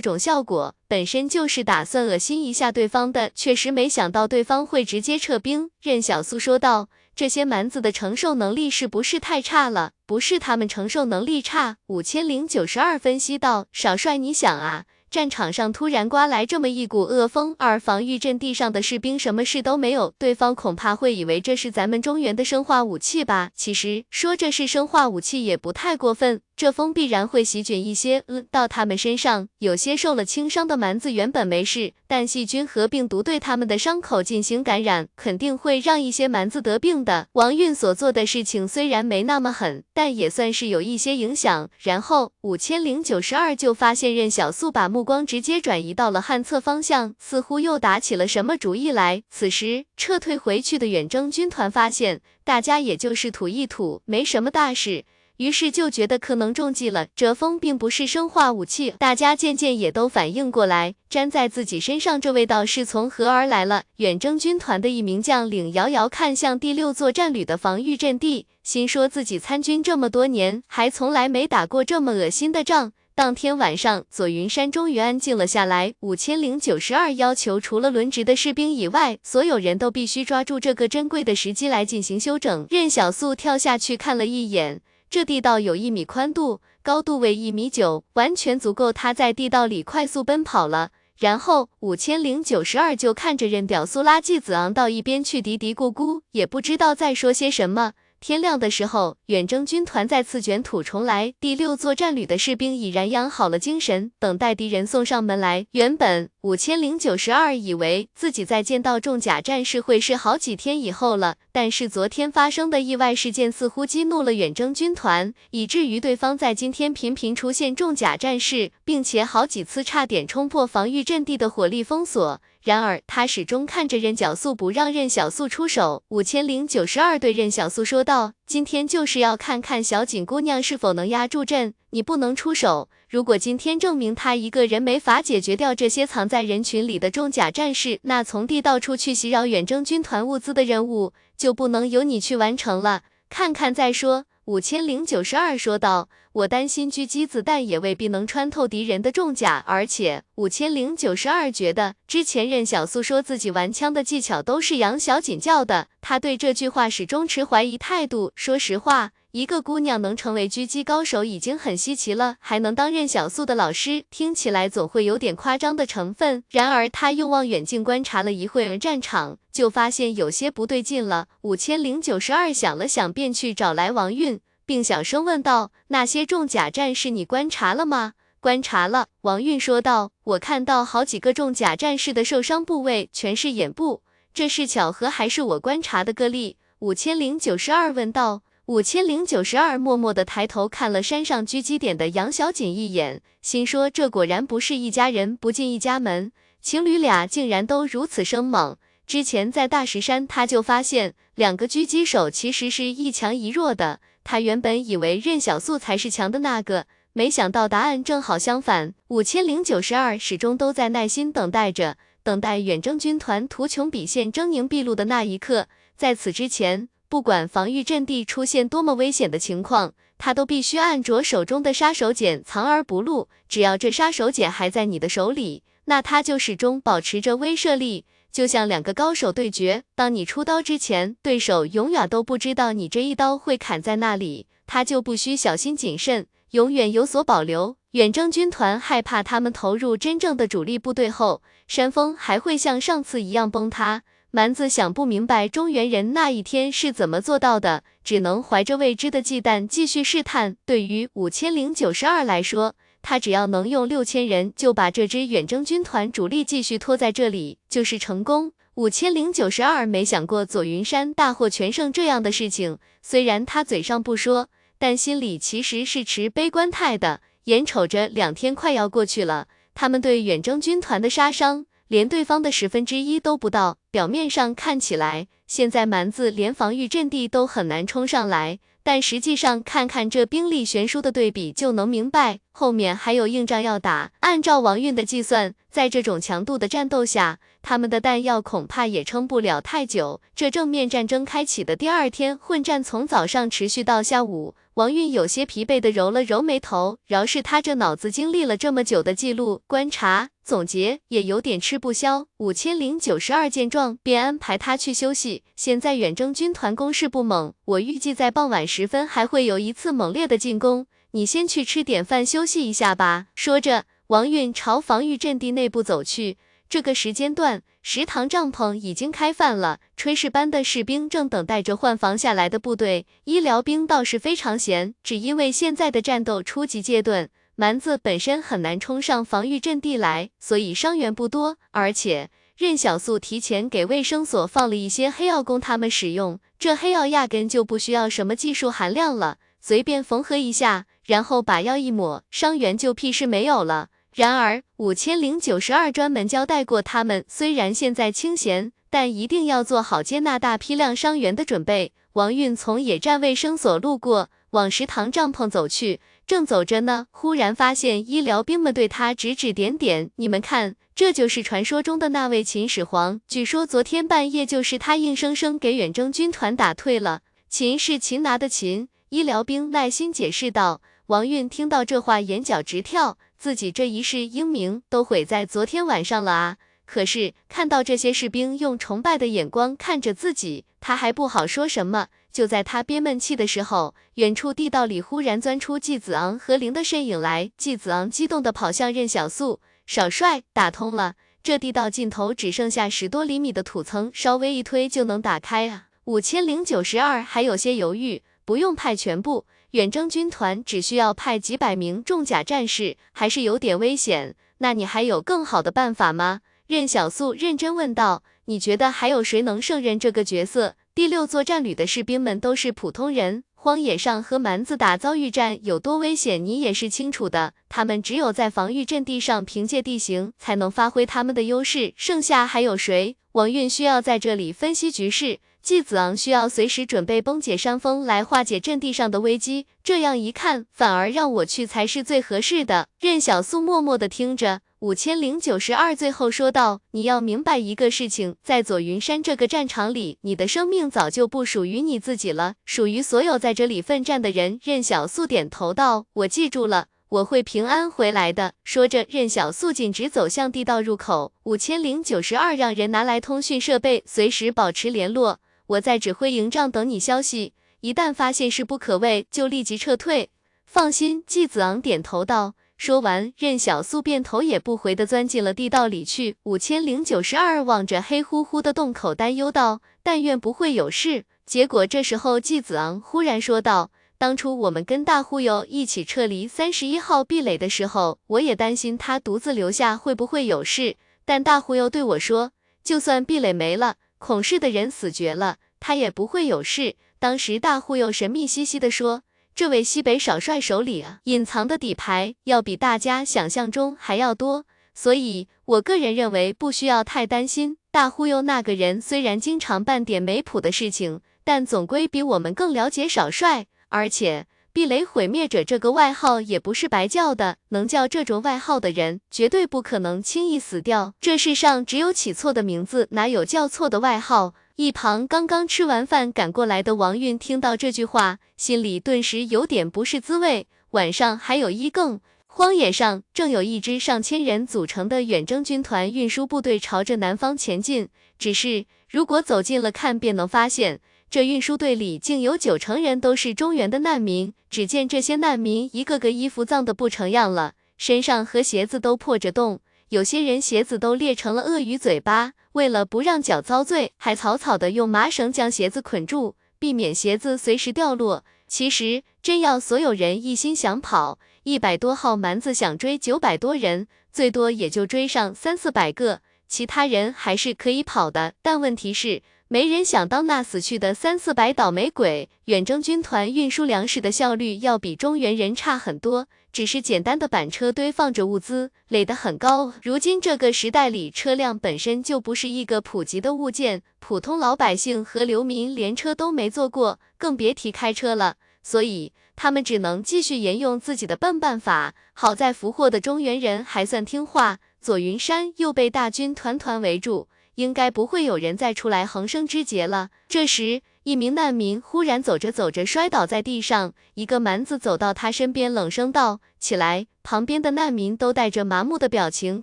种效果，本身就是打算恶心一下对方的，确实没想到对方会直接撤兵。任小素说道。这些蛮子的承受能力是不是太差了？不是他们承受能力差。五千零九十二分析道：“少帅，你想啊，战场上突然刮来这么一股恶风，而防御阵地上的士兵什么事都没有，对方恐怕会以为这是咱们中原的生化武器吧？其实说这是生化武器也不太过分。”这风必然会席卷一些呃到他们身上，有些受了轻伤的蛮子原本没事，但细菌和病毒对他们的伤口进行感染，肯定会让一些蛮子得病的。王运所做的事情虽然没那么狠，但也算是有一些影响。然后五千零九十二就发现任小素把目光直接转移到了汉侧方向，似乎又打起了什么主意来。此时撤退回去的远征军团发现，大家也就是吐一吐，没什么大事。于是就觉得可能中计了，折风并不是生化武器，大家渐渐也都反应过来，粘在自己身上这味道是从何而来了。远征军团的一名将领遥遥看向第六作战旅的防御阵地，心说自己参军这么多年，还从来没打过这么恶心的仗。当天晚上，左云山终于安静了下来。五千零九十二要求，除了轮值的士兵以外，所有人都必须抓住这个珍贵的时机来进行休整。任小素跳下去看了一眼。这地道有一米宽度，高度为一米九，完全足够他在地道里快速奔跑了。然后五千零九十二就看着任屌苏拉继子昂到一边去嘀嘀咕咕，也不知道在说些什么。天亮的时候，远征军团再次卷土重来。第六作战旅的士兵已然养好了精神，等待敌人送上门来。原本五千零九十二以为自己再见到重甲战士会是好几天以后了，但是昨天发生的意外事件似乎激怒了远征军团，以至于对方在今天频频出现重甲战士，并且好几次差点冲破防御阵地的火力封锁。然而他始终看着任小素，不让任小素出手。五千零九十二对任小素说道：“今天就是要看看小景姑娘是否能压住阵，你不能出手。如果今天证明她一个人没法解决掉这些藏在人群里的重甲战士，那从地到处去袭扰远征军团物资的任务就不能由你去完成了。看看再说。”五千零九十二说道：“我担心狙击子弹也未必能穿透敌人的重甲，而且五千零九十二觉得之前任小素说自己玩枪的技巧都是杨小锦教的，他对这句话始终持怀疑态度。说实话。”一个姑娘能成为狙击高手已经很稀奇了，还能担任小素的老师，听起来总会有点夸张的成分。然而他用望远镜观察了一会儿战场，就发现有些不对劲了。五千零九十二想了想，便去找来王运，并小声问道：“那些重甲战士你观察了吗？”“观察了。”王运说道，“我看到好几个重甲战士的受伤部位全是眼部，这是巧合还是我观察的个例？”五千零九十二问道。五千零九十二默默地抬头看了山上狙击点的杨小锦一眼，心说这果然不是一家人不进一家门，情侣俩竟然都如此生猛。之前在大石山他就发现两个狙击手其实是一强一弱的，他原本以为任小素才是强的那个，没想到答案正好相反。五千零九十二始终都在耐心等待着，等待远征军团图穷匕现、狰狞毕露的那一刻。在此之前。不管防御阵地出现多么危险的情况，他都必须按着手中的杀手锏藏而不露。只要这杀手锏还在你的手里，那他就始终保持着威慑力。就像两个高手对决，当你出刀之前，对手永远都不知道你这一刀会砍在那里，他就不需小心谨慎，永远有所保留。远征军团害怕他们投入真正的主力部队后，山峰还会像上次一样崩塌。蛮子想不明白中原人那一天是怎么做到的，只能怀着未知的忌惮继续试探。对于五千零九十二来说，他只要能用六千人就把这支远征军团主力继续拖在这里，就是成功。五千零九十二没想过左云山大获全胜这样的事情，虽然他嘴上不说，但心里其实是持悲观态的。眼瞅着两天快要过去了，他们对远征军团的杀伤。连对方的十分之一都不到。表面上看起来，现在蛮子连防御阵地都很难冲上来。但实际上，看看这兵力悬殊的对比，就能明白后面还有硬仗要打。按照王运的计算，在这种强度的战斗下，他们的弹药恐怕也撑不了太久。这正面战争开启的第二天，混战从早上持续到下午。王运有些疲惫地揉了揉眉头，饶是他这脑子经历了这么久的记录、观察、总结，也有点吃不消。五千零九十二见状，便安排他去休息。现在远征军团攻势不猛，我预计在傍晚时分还会有一次猛烈的进攻。你先去吃点饭，休息一下吧。说着，王运朝防御阵地内部走去。这个时间段，食堂帐篷已经开饭了，炊事班的士兵正等待着换防下来的部队，医疗兵倒是非常闲，只因为现在的战斗初级阶段，蛮子本身很难冲上防御阵地来，所以伤员不多，而且任小素提前给卫生所放了一些黑药供他们使用，这黑药压根就不需要什么技术含量了，随便缝合一下，然后把药一抹，伤员就屁事没有了。然而五千零九十二专门交代过他们，虽然现在清闲，但一定要做好接纳大批量伤员的准备。王运从野战卫生所路过，往食堂帐篷走去，正走着呢，忽然发现医疗兵们对他指指点点：“你们看，这就是传说中的那位秦始皇。据说昨天半夜就是他硬生生给远征军团打退了。秦是擒拿的秦。”医疗兵耐心解释道。王运听到这话，眼角直跳。自己这一世英名都毁在昨天晚上了啊！可是看到这些士兵用崇拜的眼光看着自己，他还不好说什么。就在他憋闷气的时候，远处地道里忽然钻出季子昂和灵的身影来。季子昂激动地跑向任小素，少帅，打通了！这地道尽头只剩下十多厘米的土层，稍微一推就能打开啊！五千零九十二还有些犹豫，不用派全部。远征军团只需要派几百名重甲战士，还是有点危险。那你还有更好的办法吗？任小素认真问道。你觉得还有谁能胜任这个角色？第六作战旅的士兵们都是普通人，荒野上和蛮子打遭遇战有多危险，你也是清楚的。他们只有在防御阵地上凭借地形才能发挥他们的优势。剩下还有谁？王运需要在这里分析局势。季子昂需要随时准备崩解山峰来化解阵地上的危机，这样一看，反而让我去才是最合适的。任小素默默的听着，五千零九十二最后说道：“你要明白一个事情，在左云山这个战场里，你的生命早就不属于你自己了，属于所有在这里奋战的人。”任小素点头道：“我记住了，我会平安回来的。”说着，任小素径直走向地道入口。五千零九十二让人拿来通讯设备，随时保持联络。我在指挥营帐等你消息，一旦发现事不可畏，就立即撤退。放心，季子昂点头道。说完，任小素便头也不回地钻进了地道里去。五千零九十二望着黑乎乎的洞口，担忧道：“但愿不会有事。”结果这时候，季子昂忽然说道：“当初我们跟大忽悠一起撤离三十一号壁垒的时候，我也担心他独自留下会不会有事。但大忽悠对我说，就算壁垒没了。”孔氏的人死绝了，他也不会有事。当时大忽悠神秘兮兮地说，这位西北少帅手里啊，隐藏的底牌要比大家想象中还要多，所以我个人认为不需要太担心。大忽悠那个人虽然经常办点没谱的事情，但总归比我们更了解少帅，而且。避雷毁灭者这个外号也不是白叫的，能叫这种外号的人，绝对不可能轻易死掉。这世上只有起错的名字，哪有叫错的外号？一旁刚刚吃完饭赶过来的王运听到这句话，心里顿时有点不是滋味。晚上还有一更，荒野上正有一支上千人组成的远征军团运输部队朝着南方前进，只是如果走近了看，便能发现。这运输队里竟有九成人都是中原的难民。只见这些难民一个个衣服脏得不成样了，身上和鞋子都破着洞，有些人鞋子都裂成了鳄鱼嘴巴。为了不让脚遭罪，还草草的用麻绳将鞋子捆住，避免鞋子随时掉落。其实真要所有人一心想跑，一百多号蛮子想追九百多人，最多也就追上三四百个，其他人还是可以跑的。但问题是。没人想当那死去的三四百倒霉鬼。远征军团运输粮食的效率要比中原人差很多，只是简单的板车堆放着物资，垒得很高。如今这个时代里，车辆本身就不是一个普及的物件，普通老百姓和流民连车都没坐过，更别提开车了。所以他们只能继续沿用自己的笨办法。好在俘获的中原人还算听话，左云山又被大军团团围住，应该不会有人再出来横生枝节了。这时，一名难民忽然走着走着摔倒在地上，一个蛮子走到他身边，冷声道：“起来！”旁边的难民都带着麻木的表情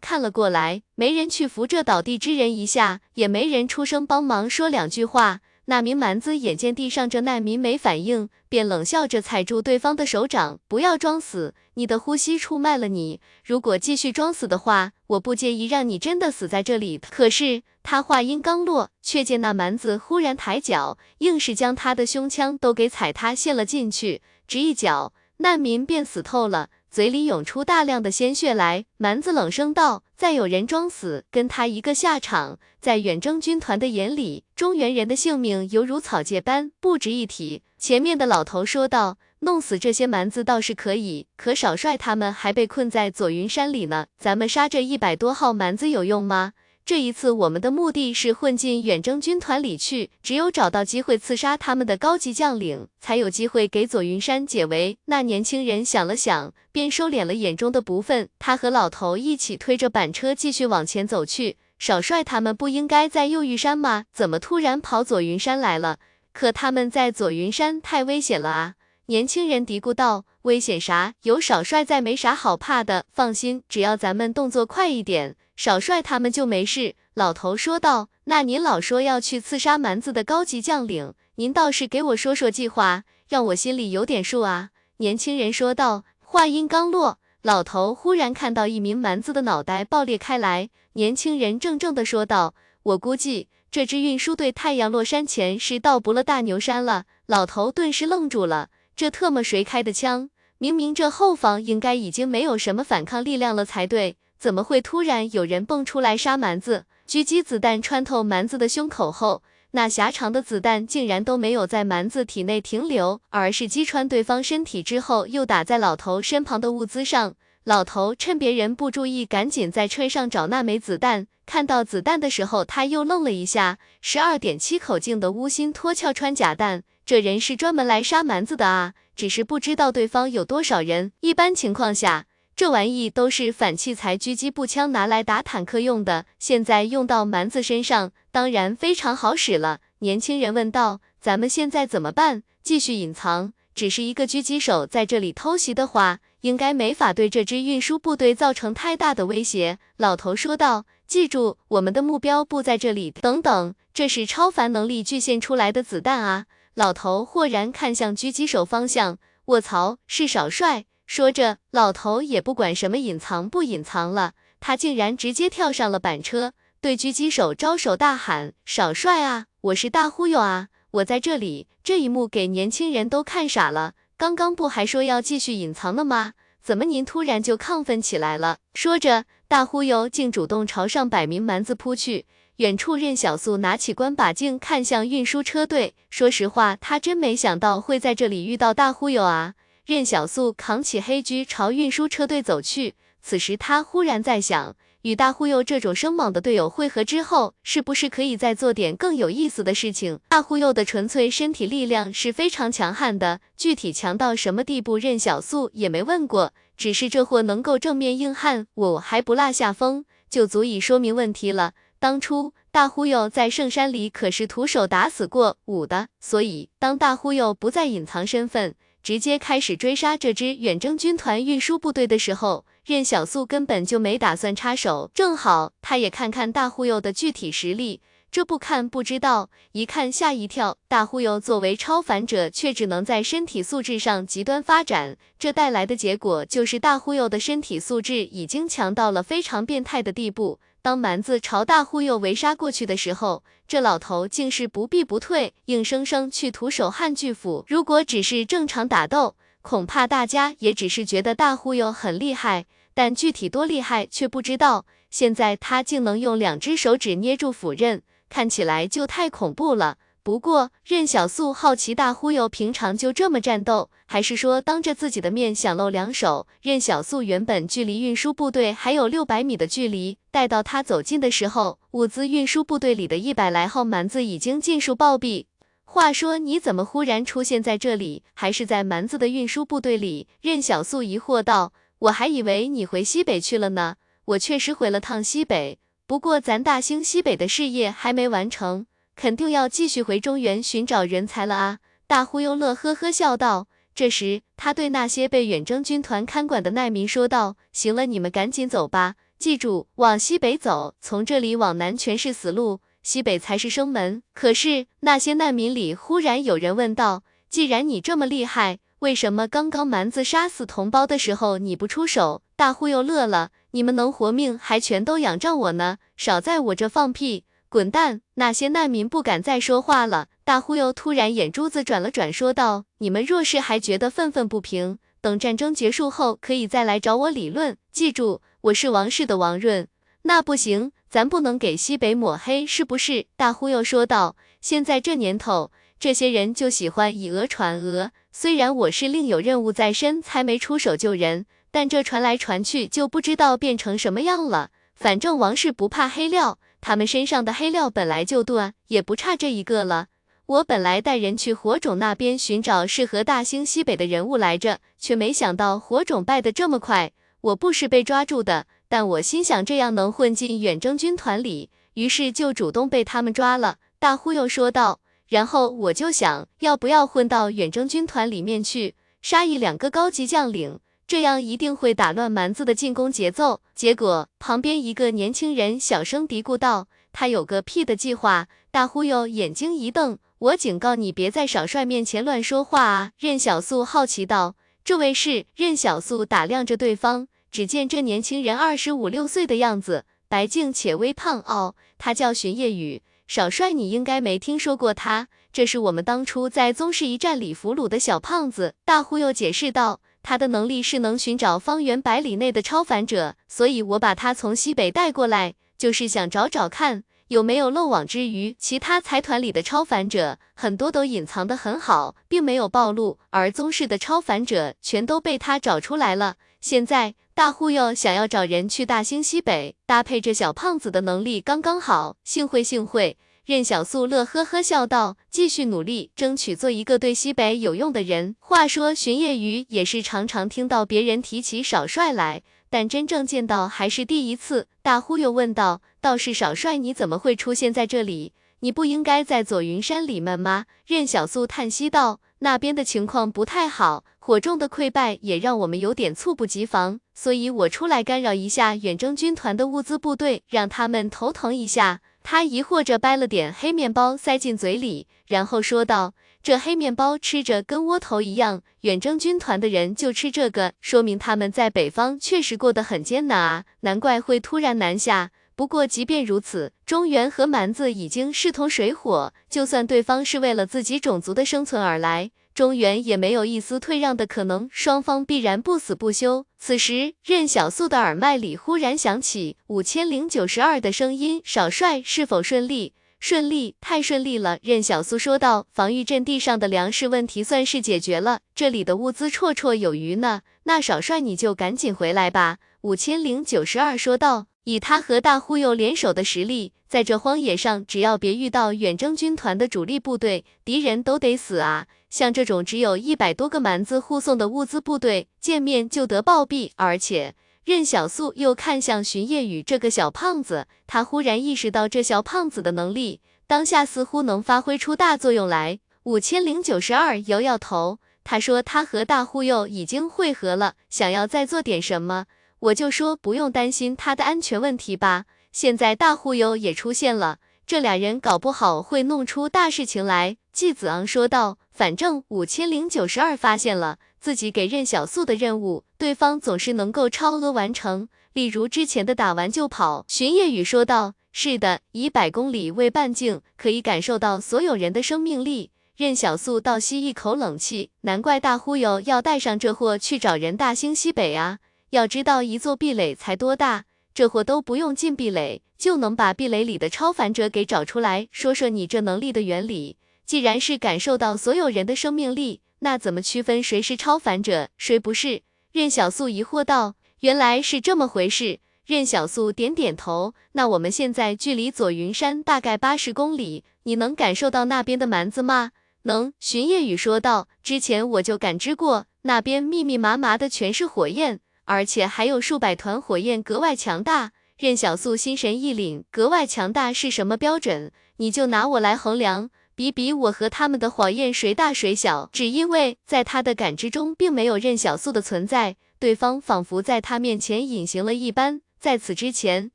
看了过来，没人去扶这倒地之人一下，也没人出声帮忙说两句话。那名蛮子眼见地上这难民没反应，便冷笑着踩住对方的手掌，不要装死，你的呼吸出卖了你。如果继续装死的话，我不介意让你真的死在这里。可是他话音刚落，却见那蛮子忽然抬脚，硬是将他的胸腔都给踩塌陷了进去，只一脚，难民便死透了。嘴里涌出大量的鲜血来，蛮子冷声道：“再有人装死，跟他一个下场。”在远征军团的眼里，中原人的性命犹如草芥般不值一提。前面的老头说道：“弄死这些蛮子倒是可以，可少帅他们还被困在左云山里呢，咱们杀这一百多号蛮子有用吗？”这一次，我们的目的是混进远征军团里去，只有找到机会刺杀他们的高级将领，才有机会给左云山解围。那年轻人想了想，便收敛了眼中的不忿。他和老头一起推着板车继续往前走去。少帅他们不应该在右玉山吗？怎么突然跑左云山来了？可他们在左云山太危险了啊！年轻人嘀咕道：“危险啥？有少帅在，没啥好怕的。放心，只要咱们动作快一点。”少帅他们就没事，老头说道。那您老说要去刺杀蛮子的高级将领，您倒是给我说说计划，让我心里有点数啊。年轻人说道。话音刚落，老头忽然看到一名蛮子的脑袋爆裂开来。年轻人怔怔的说道：“我估计这支运输队太阳落山前是到不了大牛山了。”老头顿时愣住了，这特么谁开的枪？明明这后方应该已经没有什么反抗力量了才对。怎么会突然有人蹦出来杀蛮子？狙击子弹穿透蛮子的胸口后，那狭长的子弹竟然都没有在蛮子体内停留，而是击穿对方身体之后，又打在老头身旁的物资上。老头趁别人不注意，赶紧在车上找那枚子弹。看到子弹的时候，他又愣了一下。十二点七口径的钨芯脱壳穿甲弹，这人是专门来杀蛮子的啊！只是不知道对方有多少人。一般情况下。这玩意都是反器材狙击步枪拿来打坦克用的，现在用到蛮子身上，当然非常好使了。年轻人问道：“咱们现在怎么办？继续隐藏？只是一个狙击手在这里偷袭的话，应该没法对这支运输部队造成太大的威胁。”老头说道：“记住，我们的目标不在这里。等等，这是超凡能力巨献出来的子弹啊！”老头豁然看向狙击手方向，卧槽，是少帅。说着，老头也不管什么隐藏不隐藏了，他竟然直接跳上了板车，对狙击手招手大喊：“少帅啊，我是大忽悠啊，我在这里！”这一幕给年轻人都看傻了。刚刚不还说要继续隐藏的吗？怎么您突然就亢奋起来了？说着，大忽悠竟主动朝上百名蛮子扑去。远处，任小素拿起关把镜看向运输车队，说实话，他真没想到会在这里遇到大忽悠啊。任小素扛起黑狙朝运输车队走去。此时他忽然在想，与大忽悠这种生猛的队友会合之后，是不是可以再做点更有意思的事情？大忽悠的纯粹身体力量是非常强悍的，具体强到什么地步，任小素也没问过。只是这货能够正面硬汉，我还不落下风，就足以说明问题了。当初大忽悠在圣山里可是徒手打死过五的，所以当大忽悠不再隐藏身份。直接开始追杀这支远征军团运输部队的时候，任小素根本就没打算插手。正好他也看看大忽悠的具体实力，这不看不知道，一看吓一跳。大忽悠作为超凡者，却只能在身体素质上极端发展，这带来的结果就是大忽悠的身体素质已经强到了非常变态的地步。当蛮子朝大忽悠围杀过去的时候，这老头竟是不避不退，硬生生去徒手撼巨斧。如果只是正常打斗，恐怕大家也只是觉得大忽悠很厉害，但具体多厉害却不知道。现在他竟能用两只手指捏住斧刃，看起来就太恐怖了。不过任小素好奇大忽悠平常就这么战斗，还是说当着自己的面想露两手？任小素原本距离运输部队还有六百米的距离，待到他走近的时候，物资运输部队里的一百来号蛮子已经尽数暴毙。话说你怎么忽然出现在这里？还是在蛮子的运输部队里？任小素疑惑道：“我还以为你回西北去了呢。我确实回了趟西北，不过咱大兴西北的事业还没完成。”肯定要继续回中原寻找人才了啊！大忽悠乐呵呵笑道。这时，他对那些被远征军团看管的难民说道：“行了，你们赶紧走吧，记住往西北走，从这里往南全是死路，西北才是生门。”可是，那些难民里忽然有人问道：“既然你这么厉害，为什么刚刚蛮子杀死同胞的时候你不出手？”大忽悠乐了：“你们能活命，还全都仰仗我呢，少在我这放屁！”滚蛋！那些难民不敢再说话了。大忽悠突然眼珠子转了转，说道：“你们若是还觉得愤愤不平，等战争结束后可以再来找我理论。记住，我是王氏的王润。”那不行，咱不能给西北抹黑，是不是？大忽悠说道：“现在这年头，这些人就喜欢以讹传讹。虽然我是另有任务在身，才没出手救人，但这传来传去，就不知道变成什么样了。反正王氏不怕黑料。”他们身上的黑料本来就多，也不差这一个了。我本来带人去火种那边寻找适合大兴西北的人物来着，却没想到火种败得这么快。我不是被抓住的，但我心想这样能混进远征军团里，于是就主动被他们抓了。大忽悠说道。然后我就想要不要混到远征军团里面去，杀一两个高级将领。这样一定会打乱蛮子的进攻节奏。结果旁边一个年轻人小声嘀咕道：“他有个屁的计划。”大忽悠眼睛一瞪：“我警告你，别在少帅面前乱说话啊！”任小素好奇道：“这位是？”任小素打量着对方，只见这年轻人二十五六岁的样子，白净且微胖。哦，他叫荀夜雨。少帅，你应该没听说过他，这是我们当初在宗室一战里俘虏的小胖子。大忽悠解释道。他的能力是能寻找方圆百里内的超凡者，所以我把他从西北带过来，就是想找找看有没有漏网之鱼。其他财团里的超凡者很多都隐藏得很好，并没有暴露，而宗室的超凡者全都被他找出来了。现在大忽悠想要找人去大兴西北，搭配这小胖子的能力刚刚好，幸会幸会。任小素乐呵呵笑道：“继续努力，争取做一个对西北有用的人。”话说，荀业余也是常常听到别人提起少帅来，但真正见到还是第一次。大忽悠问道：“道士少帅，你怎么会出现在这里？你不应该在左云山里面吗？”任小素叹息道：“那边的情况不太好，火种的溃败也让我们有点猝不及防，所以我出来干扰一下远征军团的物资部队，让他们头疼一下。”他疑惑着掰了点黑面包塞进嘴里，然后说道：“这黑面包吃着跟窝头一样，远征军团的人就吃这个，说明他们在北方确实过得很艰难啊，难怪会突然南下。不过即便如此，中原和蛮子已经势同水火，就算对方是为了自己种族的生存而来。”中原也没有一丝退让的可能，双方必然不死不休。此时，任小素的耳麦里忽然响起五千零九十二的声音：“少帅，是否顺利？顺利，太顺利了。”任小素说道：“防御阵地上的粮食问题算是解决了，这里的物资绰绰有余呢。那少帅你就赶紧回来吧。”五千零九十二说道：“以他和大忽悠联手的实力，在这荒野上，只要别遇到远征军团的主力部队，敌人都得死啊。”像这种只有一百多个蛮子护送的物资部队，见面就得暴毙。而且任小素又看向荀夜雨这个小胖子，他忽然意识到这小胖子的能力，当下似乎能发挥出大作用来。五千零九十二摇摇头，他说他和大忽悠已经会合了，想要再做点什么，我就说不用担心他的安全问题吧。现在大忽悠也出现了。这俩人搞不好会弄出大事情来，季子昂说道。反正五千零九十二发现了自己给任小素的任务，对方总是能够超额完成。例如之前的打完就跑。荀夜雨说道。是的，以百公里为半径，可以感受到所有人的生命力。任小素倒吸一口冷气，难怪大忽悠要带上这货去找人大兴西北啊！要知道一座壁垒才多大，这货都不用进壁垒。就能把壁垒里的超凡者给找出来。说说你这能力的原理，既然是感受到所有人的生命力，那怎么区分谁是超凡者，谁不是？任小素疑惑道。原来是这么回事。任小素点点头。那我们现在距离左云山大概八十公里，你能感受到那边的蛮子吗？能。巡夜雨说道。之前我就感知过，那边密密麻麻的全是火焰，而且还有数百团火焰，格外强大。任小素心神一凛，格外强大是什么标准？你就拿我来衡量。比比我和他们的火焰谁大谁小，只因为在他的感知中并没有任小素的存在，对方仿佛在他面前隐形了一般。在此之前，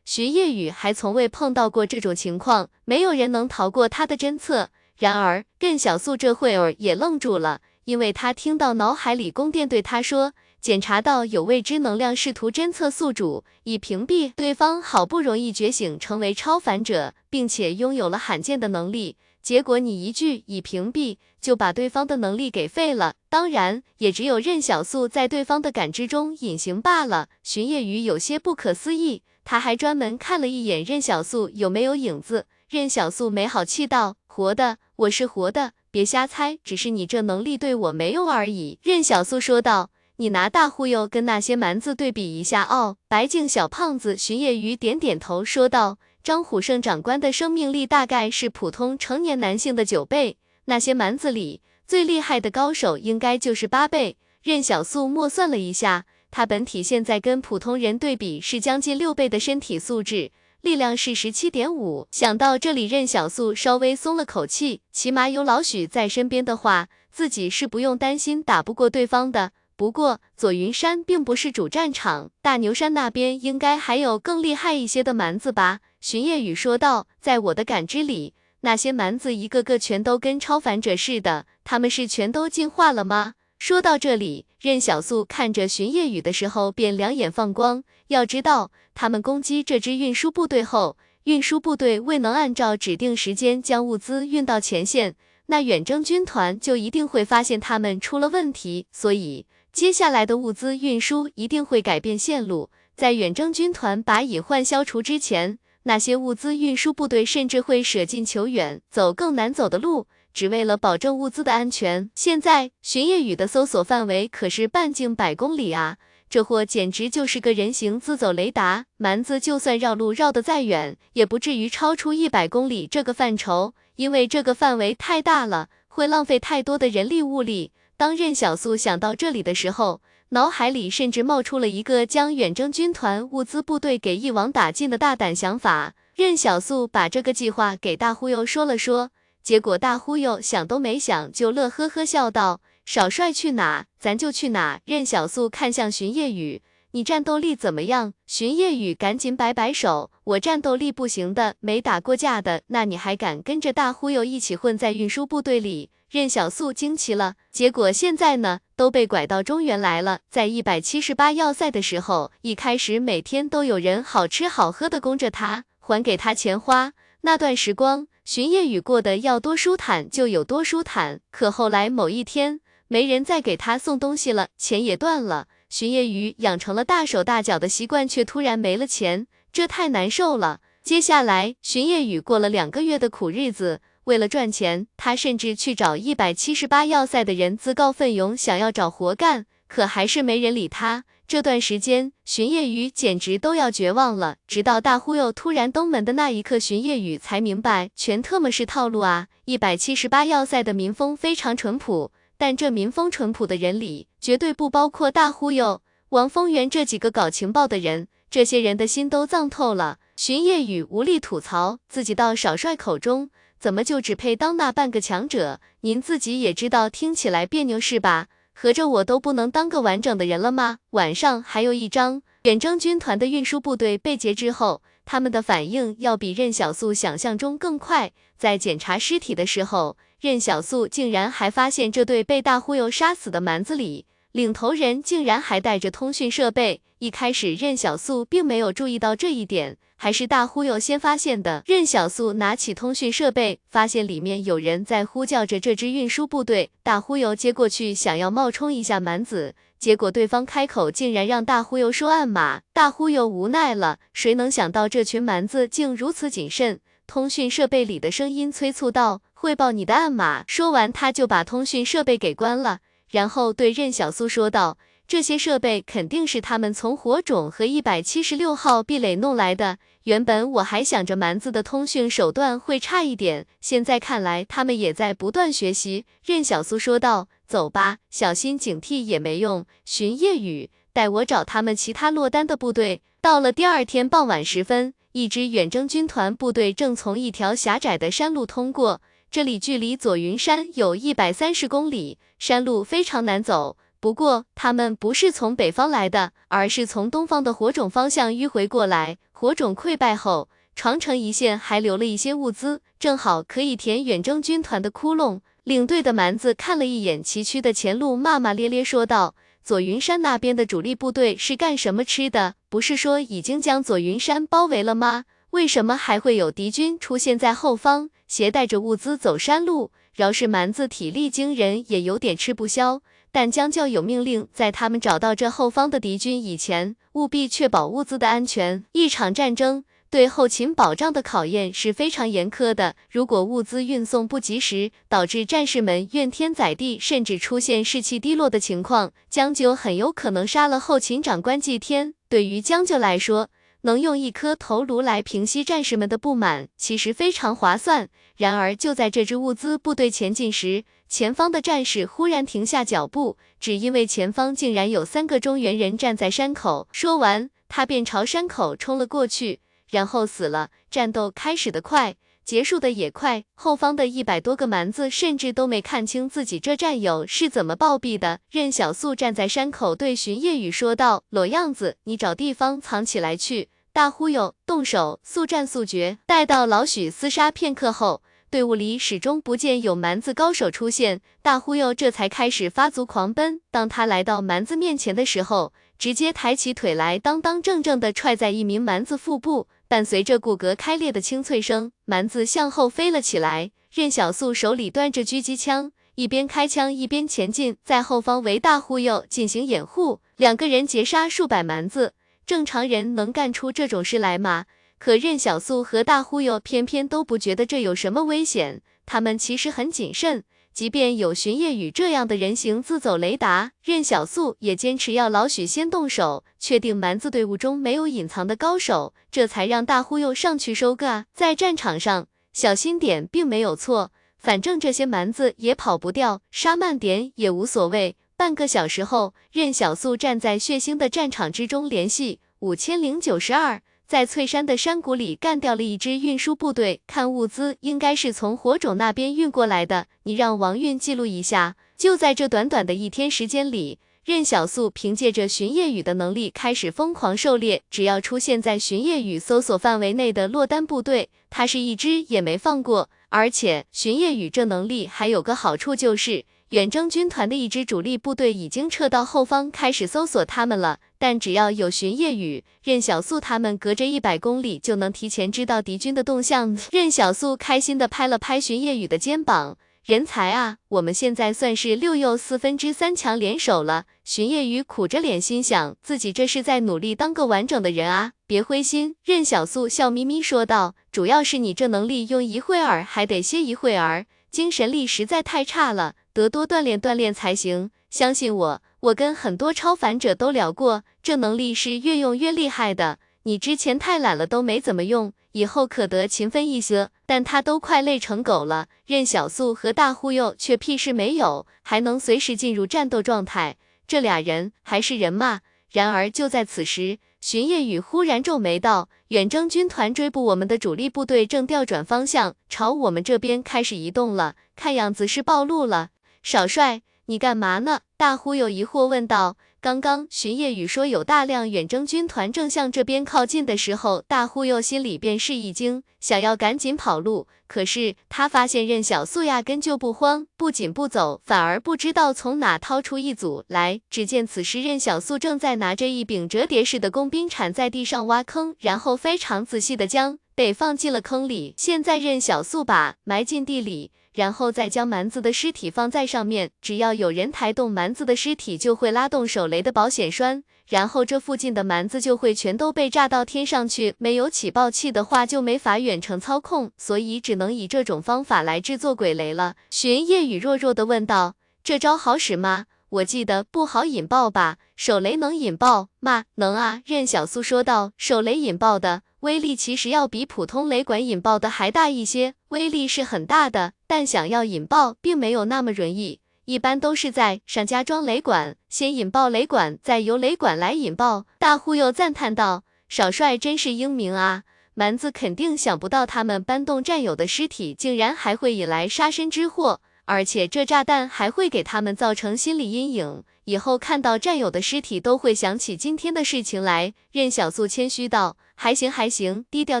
徐夜雨还从未碰到过这种情况，没有人能逃过他的侦测。然而任小素这会儿也愣住了，因为他听到脑海里宫殿对他说，检查到有未知能量试图侦测宿主，以屏蔽对方好不容易觉醒成为超凡者，并且拥有了罕见的能力。结果你一句已屏蔽，就把对方的能力给废了。当然，也只有任小素在对方的感知中隐形罢了。巡夜雨有些不可思议，他还专门看了一眼任小素有没有影子。任小素没好气道：“活的，我是活的，别瞎猜，只是你这能力对我没用而已。”任小素说道：“你拿大忽悠跟那些蛮子对比一下哦。”白净小胖子巡夜雨点点头说道。张虎胜长官的生命力大概是普通成年男性的九倍，那些蛮子里最厉害的高手应该就是八倍。任小素默算了一下，他本体现在跟普通人对比是将近六倍的身体素质，力量是十七点五。想到这里，任小素稍微松了口气，起码有老许在身边的话，自己是不用担心打不过对方的。不过左云山并不是主战场，大牛山那边应该还有更厉害一些的蛮子吧？巡夜雨说道。在我的感知里，那些蛮子一个个全都跟超凡者似的，他们是全都进化了吗？说到这里，任小素看着巡夜雨的时候便两眼放光。要知道，他们攻击这支运输部队后，运输部队未能按照指定时间将物资运到前线，那远征军团就一定会发现他们出了问题，所以。接下来的物资运输一定会改变线路，在远征军团把隐患消除之前，那些物资运输部队甚至会舍近求远，走更难走的路，只为了保证物资的安全。现在巡夜雨的搜索范围可是半径百公里啊，这货简直就是个人形自走雷达，蛮子就算绕路绕得再远，也不至于超出一百公里这个范畴，因为这个范围太大了，会浪费太多的人力物力。当任小素想到这里的时候，脑海里甚至冒出了一个将远征军团物资部队给一网打尽的大胆想法。任小素把这个计划给大忽悠说了说，结果大忽悠想都没想就乐呵呵笑道：“少帅去哪，咱就去哪。”任小素看向巡夜雨：“你战斗力怎么样？”巡夜雨赶紧摆摆手：“我战斗力不行的，没打过架的。那你还敢跟着大忽悠一起混在运输部队里？”任小素惊奇了，结果现在呢，都被拐到中原来了。在一百七十八要塞的时候，一开始每天都有人好吃好喝的供着他，还给他钱花。那段时光，巡夜雨过得要多舒坦就有多舒坦。可后来某一天，没人再给他送东西了，钱也断了。巡夜雨养成了大手大脚的习惯，却突然没了钱，这太难受了。接下来，巡夜雨过了两个月的苦日子。为了赚钱，他甚至去找一百七十八要塞的人自告奋勇，想要找活干，可还是没人理他。这段时间，巡夜雨简直都要绝望了。直到大忽悠突然登门的那一刻，巡夜雨才明白，全特么是套路啊！一百七十八要塞的民风非常淳朴，但这民风淳朴的人里，绝对不包括大忽悠、王丰源这几个搞情报的人。这些人的心都脏透了。巡夜雨无力吐槽，自己到少帅口中。怎么就只配当那半个强者？您自己也知道，听起来别扭是吧？合着我都不能当个完整的人了吗？晚上还有一章，远征军团的运输部队被劫之后，他们的反应要比任小素想象中更快。在检查尸体的时候，任小素竟然还发现这对被大忽悠杀死的蛮子里，领头人竟然还带着通讯设备。一开始任小素并没有注意到这一点。还是大忽悠先发现的。任小素拿起通讯设备，发现里面有人在呼叫着这支运输部队。大忽悠接过去，想要冒充一下蛮子，结果对方开口竟然让大忽悠说暗码。大忽悠无奈了，谁能想到这群蛮子竟如此谨慎？通讯设备里的声音催促道。汇报你的暗码。说完，他就把通讯设备给关了，然后对任小素说道。这些设备肯定是他们从火种和一百七十六号壁垒弄来的。原本我还想着蛮子的通讯手段会差一点，现在看来他们也在不断学习。任小苏说道：“走吧，小心警惕也没用。寻夜雨，带我找他们其他落单的部队。”到了第二天傍晚时分，一支远征军团部队正从一条狭窄的山路通过，这里距离左云山有一百三十公里，山路非常难走。不过，他们不是从北方来的，而是从东方的火种方向迂回过来。火种溃败后，长城一线还留了一些物资，正好可以填远征军团的窟窿。领队的蛮子看了一眼崎岖的前路，骂骂咧咧说道：“左云山那边的主力部队是干什么吃的？不是说已经将左云山包围了吗？为什么还会有敌军出现在后方，携带着物资走山路？饶是蛮子体力惊人，也有点吃不消。”但将就有命令，在他们找到这后方的敌军以前，务必确保物资的安全。一场战争对后勤保障的考验是非常严苛的。如果物资运送不及时，导致战士们怨天载地，甚至出现士气低落的情况，将就很有可能杀了后勤长官祭天。对于将就来说，能用一颗头颅来平息战士们的不满，其实非常划算。然而，就在这支物资部队前进时，前方的战士忽然停下脚步，只因为前方竟然有三个中原人站在山口。说完，他便朝山口冲了过去，然后死了。战斗开始的快，结束的也快。后方的一百多个蛮子甚至都没看清自己这战友是怎么暴毙的。任小素站在山口，对荀夜雨说道：“裸样子，你找地方藏起来去。大忽悠，动手，速战速决。”待到老许厮杀片刻后。队伍里始终不见有蛮子高手出现，大忽悠这才开始发足狂奔。当他来到蛮子面前的时候，直接抬起腿来，当当正正的踹在一名蛮子腹部，伴随着骨骼开裂的清脆声，蛮子向后飞了起来。任小素手里端着狙击枪，一边开枪一边前进，在后方为大忽悠进行掩护。两个人截杀数百蛮子，正常人能干出这种事来吗？可任小素和大忽悠偏偏都不觉得这有什么危险，他们其实很谨慎，即便有巡夜雨这样的人形自走雷达，任小素也坚持要老许先动手，确定蛮子队伍中没有隐藏的高手，这才让大忽悠上去收割。在战场上，小心点并没有错，反正这些蛮子也跑不掉，杀慢点也无所谓。半个小时后，任小素站在血腥的战场之中，联系五千零九十二。在翠山的山谷里干掉了一支运输部队，看物资应该是从火种那边运过来的。你让王运记录一下。就在这短短的一天时间里，任小素凭借着巡夜雨的能力开始疯狂狩猎，只要出现在巡夜雨搜索范围内的落单部队，他是一只也没放过。而且巡夜雨这能力还有个好处就是。远征军团的一支主力部队已经撤到后方，开始搜索他们了。但只要有巡夜雨，任小素他们隔着一百公里就能提前知道敌军的动向。任小素开心的拍了拍巡夜雨的肩膀，人才啊，我们现在算是六又四分之三强联手了。巡夜雨苦着脸心想，自己这是在努力当个完整的人啊，别灰心。任小素笑眯眯说道，主要是你这能力用一会儿还得歇一会儿，精神力实在太差了。得多锻炼锻炼才行，相信我，我跟很多超凡者都聊过，这能力是越用越厉害的。你之前太懒了，都没怎么用，以后可得勤奋一些。但他都快累成狗了，任小素和大忽悠却屁事没有，还能随时进入战斗状态，这俩人还是人吗？然而就在此时，巡夜雨忽然皱眉道：“远征军团追捕我们的主力部队正调转方向，朝我们这边开始移动了，看样子是暴露了。”少帅，你干嘛呢？大忽悠疑惑问道。刚刚巡夜雨说有大量远征军团正向这边靠近的时候，大忽悠心里便是一惊，想要赶紧跑路。可是他发现任小素压根就不慌，不仅不走，反而不知道从哪掏出一组来。只见此时任小素正在拿着一柄折叠式的工兵铲在地上挖坑，然后非常仔细的将被放进了坑里。现在任小素把埋进地里，然后再将蛮子的尸体放在上面。只要有人抬动蛮子的尸体，就会拉动手雷的保险栓，然后这附近的蛮子就会全都被炸到天上去。没有起爆器的话，就没法远程操控，所以只能以这种方法来制作鬼雷了。寻夜雨弱弱的问道：“这招好使吗？”我记得不好引爆吧？手雷能引爆吗？能啊。任小苏说道。手雷引爆的威力其实要比普通雷管引爆的还大一些，威力是很大的，但想要引爆并没有那么容易。一般都是在上加装雷管，先引爆雷管，再由雷管来引爆。大忽悠赞叹道：“少帅真是英明啊！蛮子肯定想不到他们搬动战友的尸体，竟然还会引来杀身之祸。”而且这炸弹还会给他们造成心理阴影，以后看到战友的尸体都会想起今天的事情来。任小素谦虚道：“还行还行，低调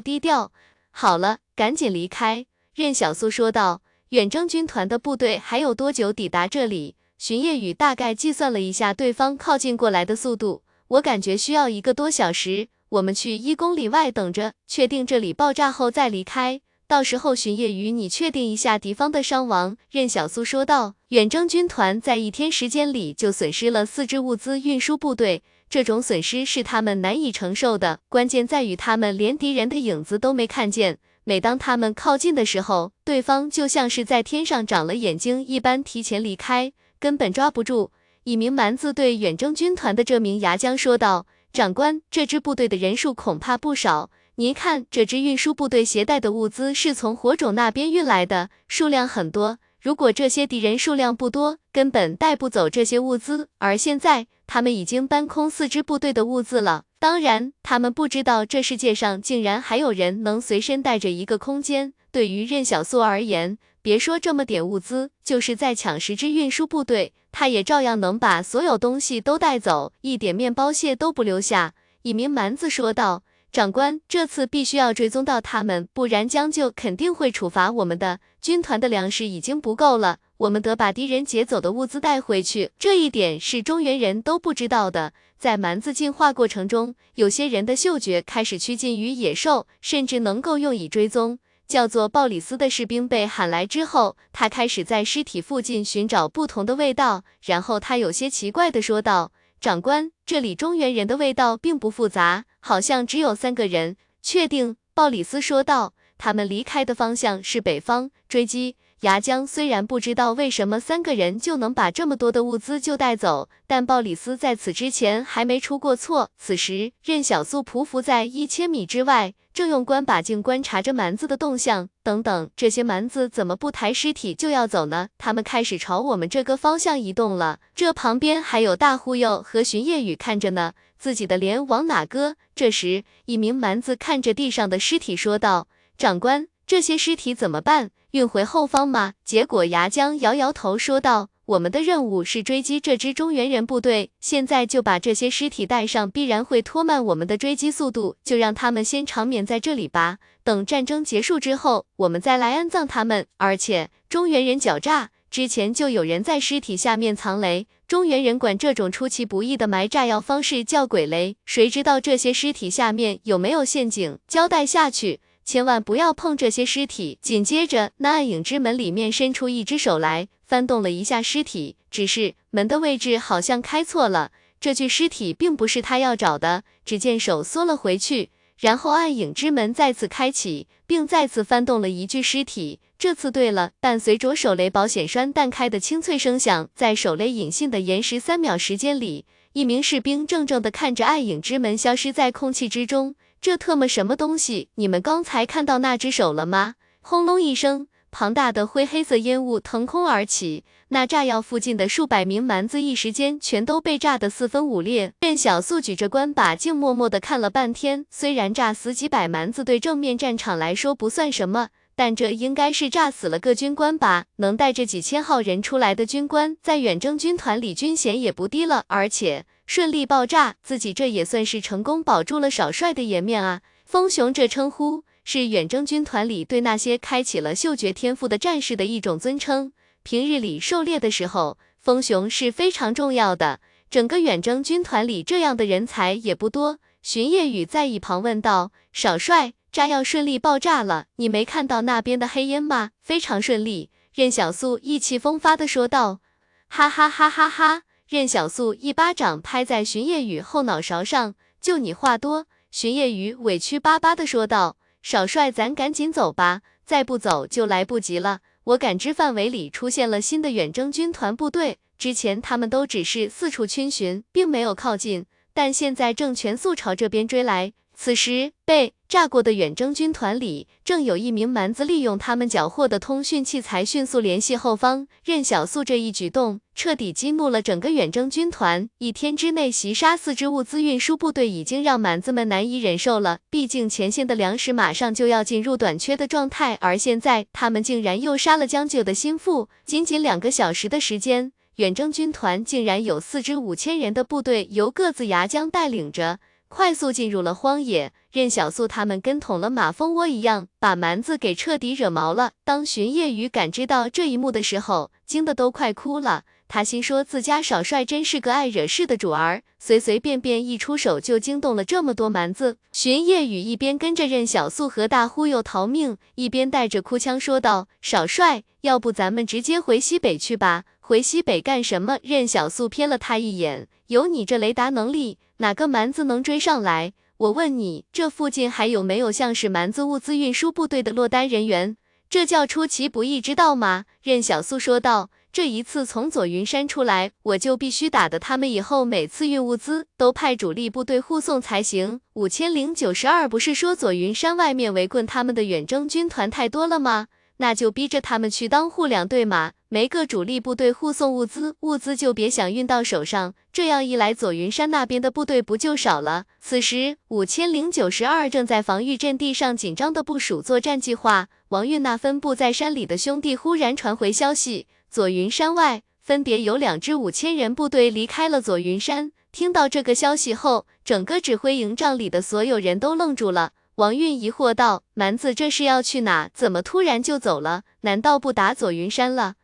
低调。”好了，赶紧离开。任小素说道：“远征军团的部队还有多久抵达这里？”巡夜雨大概计算了一下对方靠近过来的速度，我感觉需要一个多小时。我们去一公里外等着，确定这里爆炸后再离开。到时候巡夜雨，你确定一下敌方的伤亡。任小苏说道。远征军团在一天时间里就损失了四支物资运输部队，这种损失是他们难以承受的。关键在于他们连敌人的影子都没看见。每当他们靠近的时候，对方就像是在天上长了眼睛一般提前离开，根本抓不住。一名蛮子对远征军团的这名牙将说道：“长官，这支部队的人数恐怕不少。”您看，这支运输部队携带的物资是从火种那边运来的，数量很多。如果这些敌人数量不多，根本带不走这些物资。而现在，他们已经搬空四支部队的物资了。当然，他们不知道这世界上竟然还有人能随身带着一个空间。对于任小素而言，别说这么点物资，就是在抢十支运输部队，他也照样能把所有东西都带走，一点面包屑都不留下。一名蛮子说道。长官，这次必须要追踪到他们，不然将就肯定会处罚我们的。军团的粮食已经不够了，我们得把敌人劫走的物资带回去。这一点是中原人都不知道的。在蛮子进化过程中，有些人的嗅觉开始趋近于野兽，甚至能够用以追踪。叫做鲍里斯的士兵被喊来之后，他开始在尸体附近寻找不同的味道，然后他有些奇怪的说道。长官，这里中原人的味道并不复杂，好像只有三个人。确定？鲍里斯说道。他们离开的方向是北方，追击。牙将虽然不知道为什么三个人就能把这么多的物资就带走，但鲍里斯在此之前还没出过错。此时，任小素匍匐在一千米之外，正用观把镜观察着蛮子的动向。等等，这些蛮子怎么不抬尸体就要走呢？他们开始朝我们这个方向移动了。这旁边还有大忽悠和巡夜雨看着呢，自己的脸往哪搁？这时，一名蛮子看着地上的尸体说道：“长官，这些尸体怎么办？”运回后方吗？结果牙将摇摇头说道：“我们的任务是追击这支中原人部队，现在就把这些尸体带上，必然会拖慢我们的追击速度，就让他们先长眠在这里吧。等战争结束之后，我们再来安葬他们。而且中原人狡诈，之前就有人在尸体下面藏雷，中原人管这种出其不意的埋炸药方式叫鬼雷。谁知道这些尸体下面有没有陷阱？交代下去。”千万不要碰这些尸体。紧接着，那暗影之门里面伸出一只手来，翻动了一下尸体，只是门的位置好像开错了，这具尸体并不是他要找的。只见手缩了回去，然后暗影之门再次开启，并再次翻动了一具尸体。这次对了，伴随着手雷保险栓弹开的清脆声响，在手雷引信的延时三秒时间里，一名士兵怔怔地看着暗影之门消失在空气之中。这特么什么东西？你们刚才看到那只手了吗？轰隆一声，庞大的灰黑色烟雾腾空而起，那炸药附近的数百名蛮子一时间全都被炸得四分五裂。任小素举着关把镜，默默的看了半天。虽然炸死几百蛮子对正面战场来说不算什么，但这应该是炸死了个军官吧？能带着几千号人出来的军官，在远征军团里军衔也不低了，而且。顺利爆炸，自己这也算是成功保住了少帅的颜面啊！风雄这称呼是远征军团里对那些开启了嗅觉天赋的战士的一种尊称。平日里狩猎的时候，风雄是非常重要的。整个远征军团里这样的人才也不多。巡夜雨在一旁问道：“少帅。”炸药顺利爆炸了，你没看到那边的黑烟吗？非常顺利。任小素意气风发的说道。哈哈哈哈哈！任小素一巴掌拍在荀夜雨后脑勺上，就你话多。荀夜雨委屈巴巴的说道：“少帅，咱赶紧走吧，再不走就来不及了。我感知范围里出现了新的远征军团部队，之前他们都只是四处逡巡，并没有靠近，但现在正全速朝这边追来。”此时，被炸过的远征军团里，正有一名蛮子利用他们缴获的通讯器材迅速联系后方。任小素这一举动，彻底激怒了整个远征军团。一天之内袭杀四支物资运输部队，已经让蛮子们难以忍受了。毕竟前线的粮食马上就要进入短缺的状态，而现在他们竟然又杀了将就的心腹。仅仅两个小时的时间，远征军团竟然有四支五千人的部队，由各自牙将带领着。快速进入了荒野，任小素他们跟捅了马蜂窝一样，把蛮子给彻底惹毛了。当荀夜雨感知到这一幕的时候，惊得都快哭了。他心说自家少帅真是个爱惹事的主儿，随随便便一出手就惊动了这么多蛮子。荀夜雨一边跟着任小素和大忽悠逃命，一边带着哭腔说道：“少帅，要不咱们直接回西北去吧？回西北干什么？”任小素瞥了他一眼，有你这雷达能力。哪个蛮子能追上来？我问你，这附近还有没有像是蛮子物资运输部队的落单人员？这叫出其不意，知道吗？任小素说道。这一次从左云山出来，我就必须打得他们以后每次运物资都派主力部队护送才行。五千零九十二不是说左云山外面围困他们的远征军团太多了吗？那就逼着他们去当护粮队嘛，没个主力部队护送物资，物资就别想运到手上。这样一来，左云山那边的部队不就少了？此时，五千零九十二正在防御阵地上紧张的部署作战计划。王运那分布在山里的兄弟忽然传回消息，左云山外分别有两支五千人部队离开了左云山。听到这个消息后，整个指挥营帐里的所有人都愣住了。王运疑惑道：“蛮子这是要去哪？怎么突然就走了？难道不打左云山了？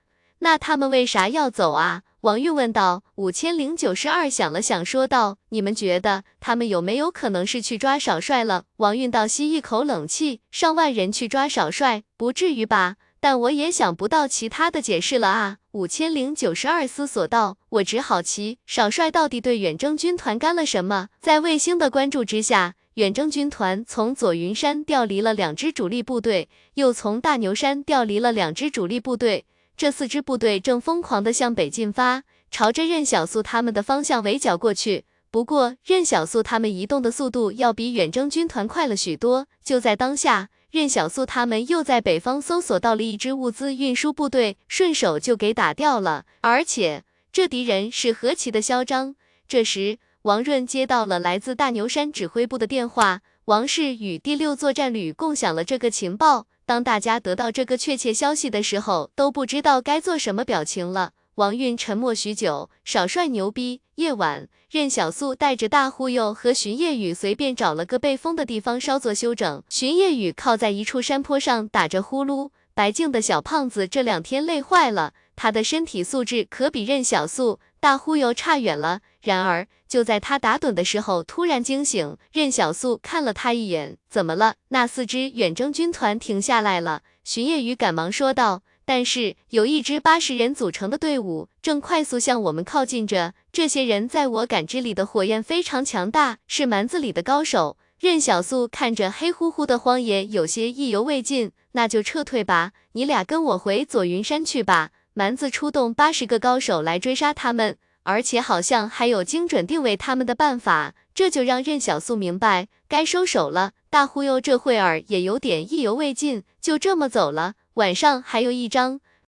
那他们为啥要走啊？”王运问道。五千零九十二想了想，说道：“你们觉得他们有没有可能是去抓少帅了？”王运倒吸一口冷气：“上万人去抓少帅，不至于吧？但我也想不到其他的解释了啊。”五千零九十二思索道：“我只好奇，少帅到底对远征军团干了什么？”在卫星的关注之下。远征军团从左云山调离了两支主力部队，又从大牛山调离了两支主力部队。这四支部队正疯狂地向北进发，朝着任小素他们的方向围剿过去。不过，任小素他们移动的速度要比远征军团快了许多。就在当下，任小素他们又在北方搜索到了一支物资运输部队，顺手就给打掉了。而且，这敌人是何其的嚣张！这时，王润接到了来自大牛山指挥部的电话，王氏与第六作战旅共享了这个情报。当大家得到这个确切消息的时候，都不知道该做什么表情了。王韵沉默许久，少帅牛逼。夜晚，任小素带着大忽悠和荀夜雨随便找了个背风的地方稍作休整。荀夜雨靠在一处山坡上打着呼噜，白净的小胖子这两天累坏了，他的身体素质可比任小素。大忽悠差远了。然而，就在他打盹的时候，突然惊醒。任小素看了他一眼，怎么了？那四支远征军团停下来了。荀夜雨赶忙说道。但是有一支八十人组成的队伍正快速向我们靠近着。这些人在我感知里的火焰非常强大，是蛮子里的高手。任小素看着黑乎乎的荒野，有些意犹未尽。那就撤退吧，你俩跟我回左云山去吧。蛮子出动八十个高手来追杀他们，而且好像还有精准定位他们的办法，这就让任小素明白该收手了。大忽悠这会儿也有点意犹未尽，就这么走了。晚上还有一张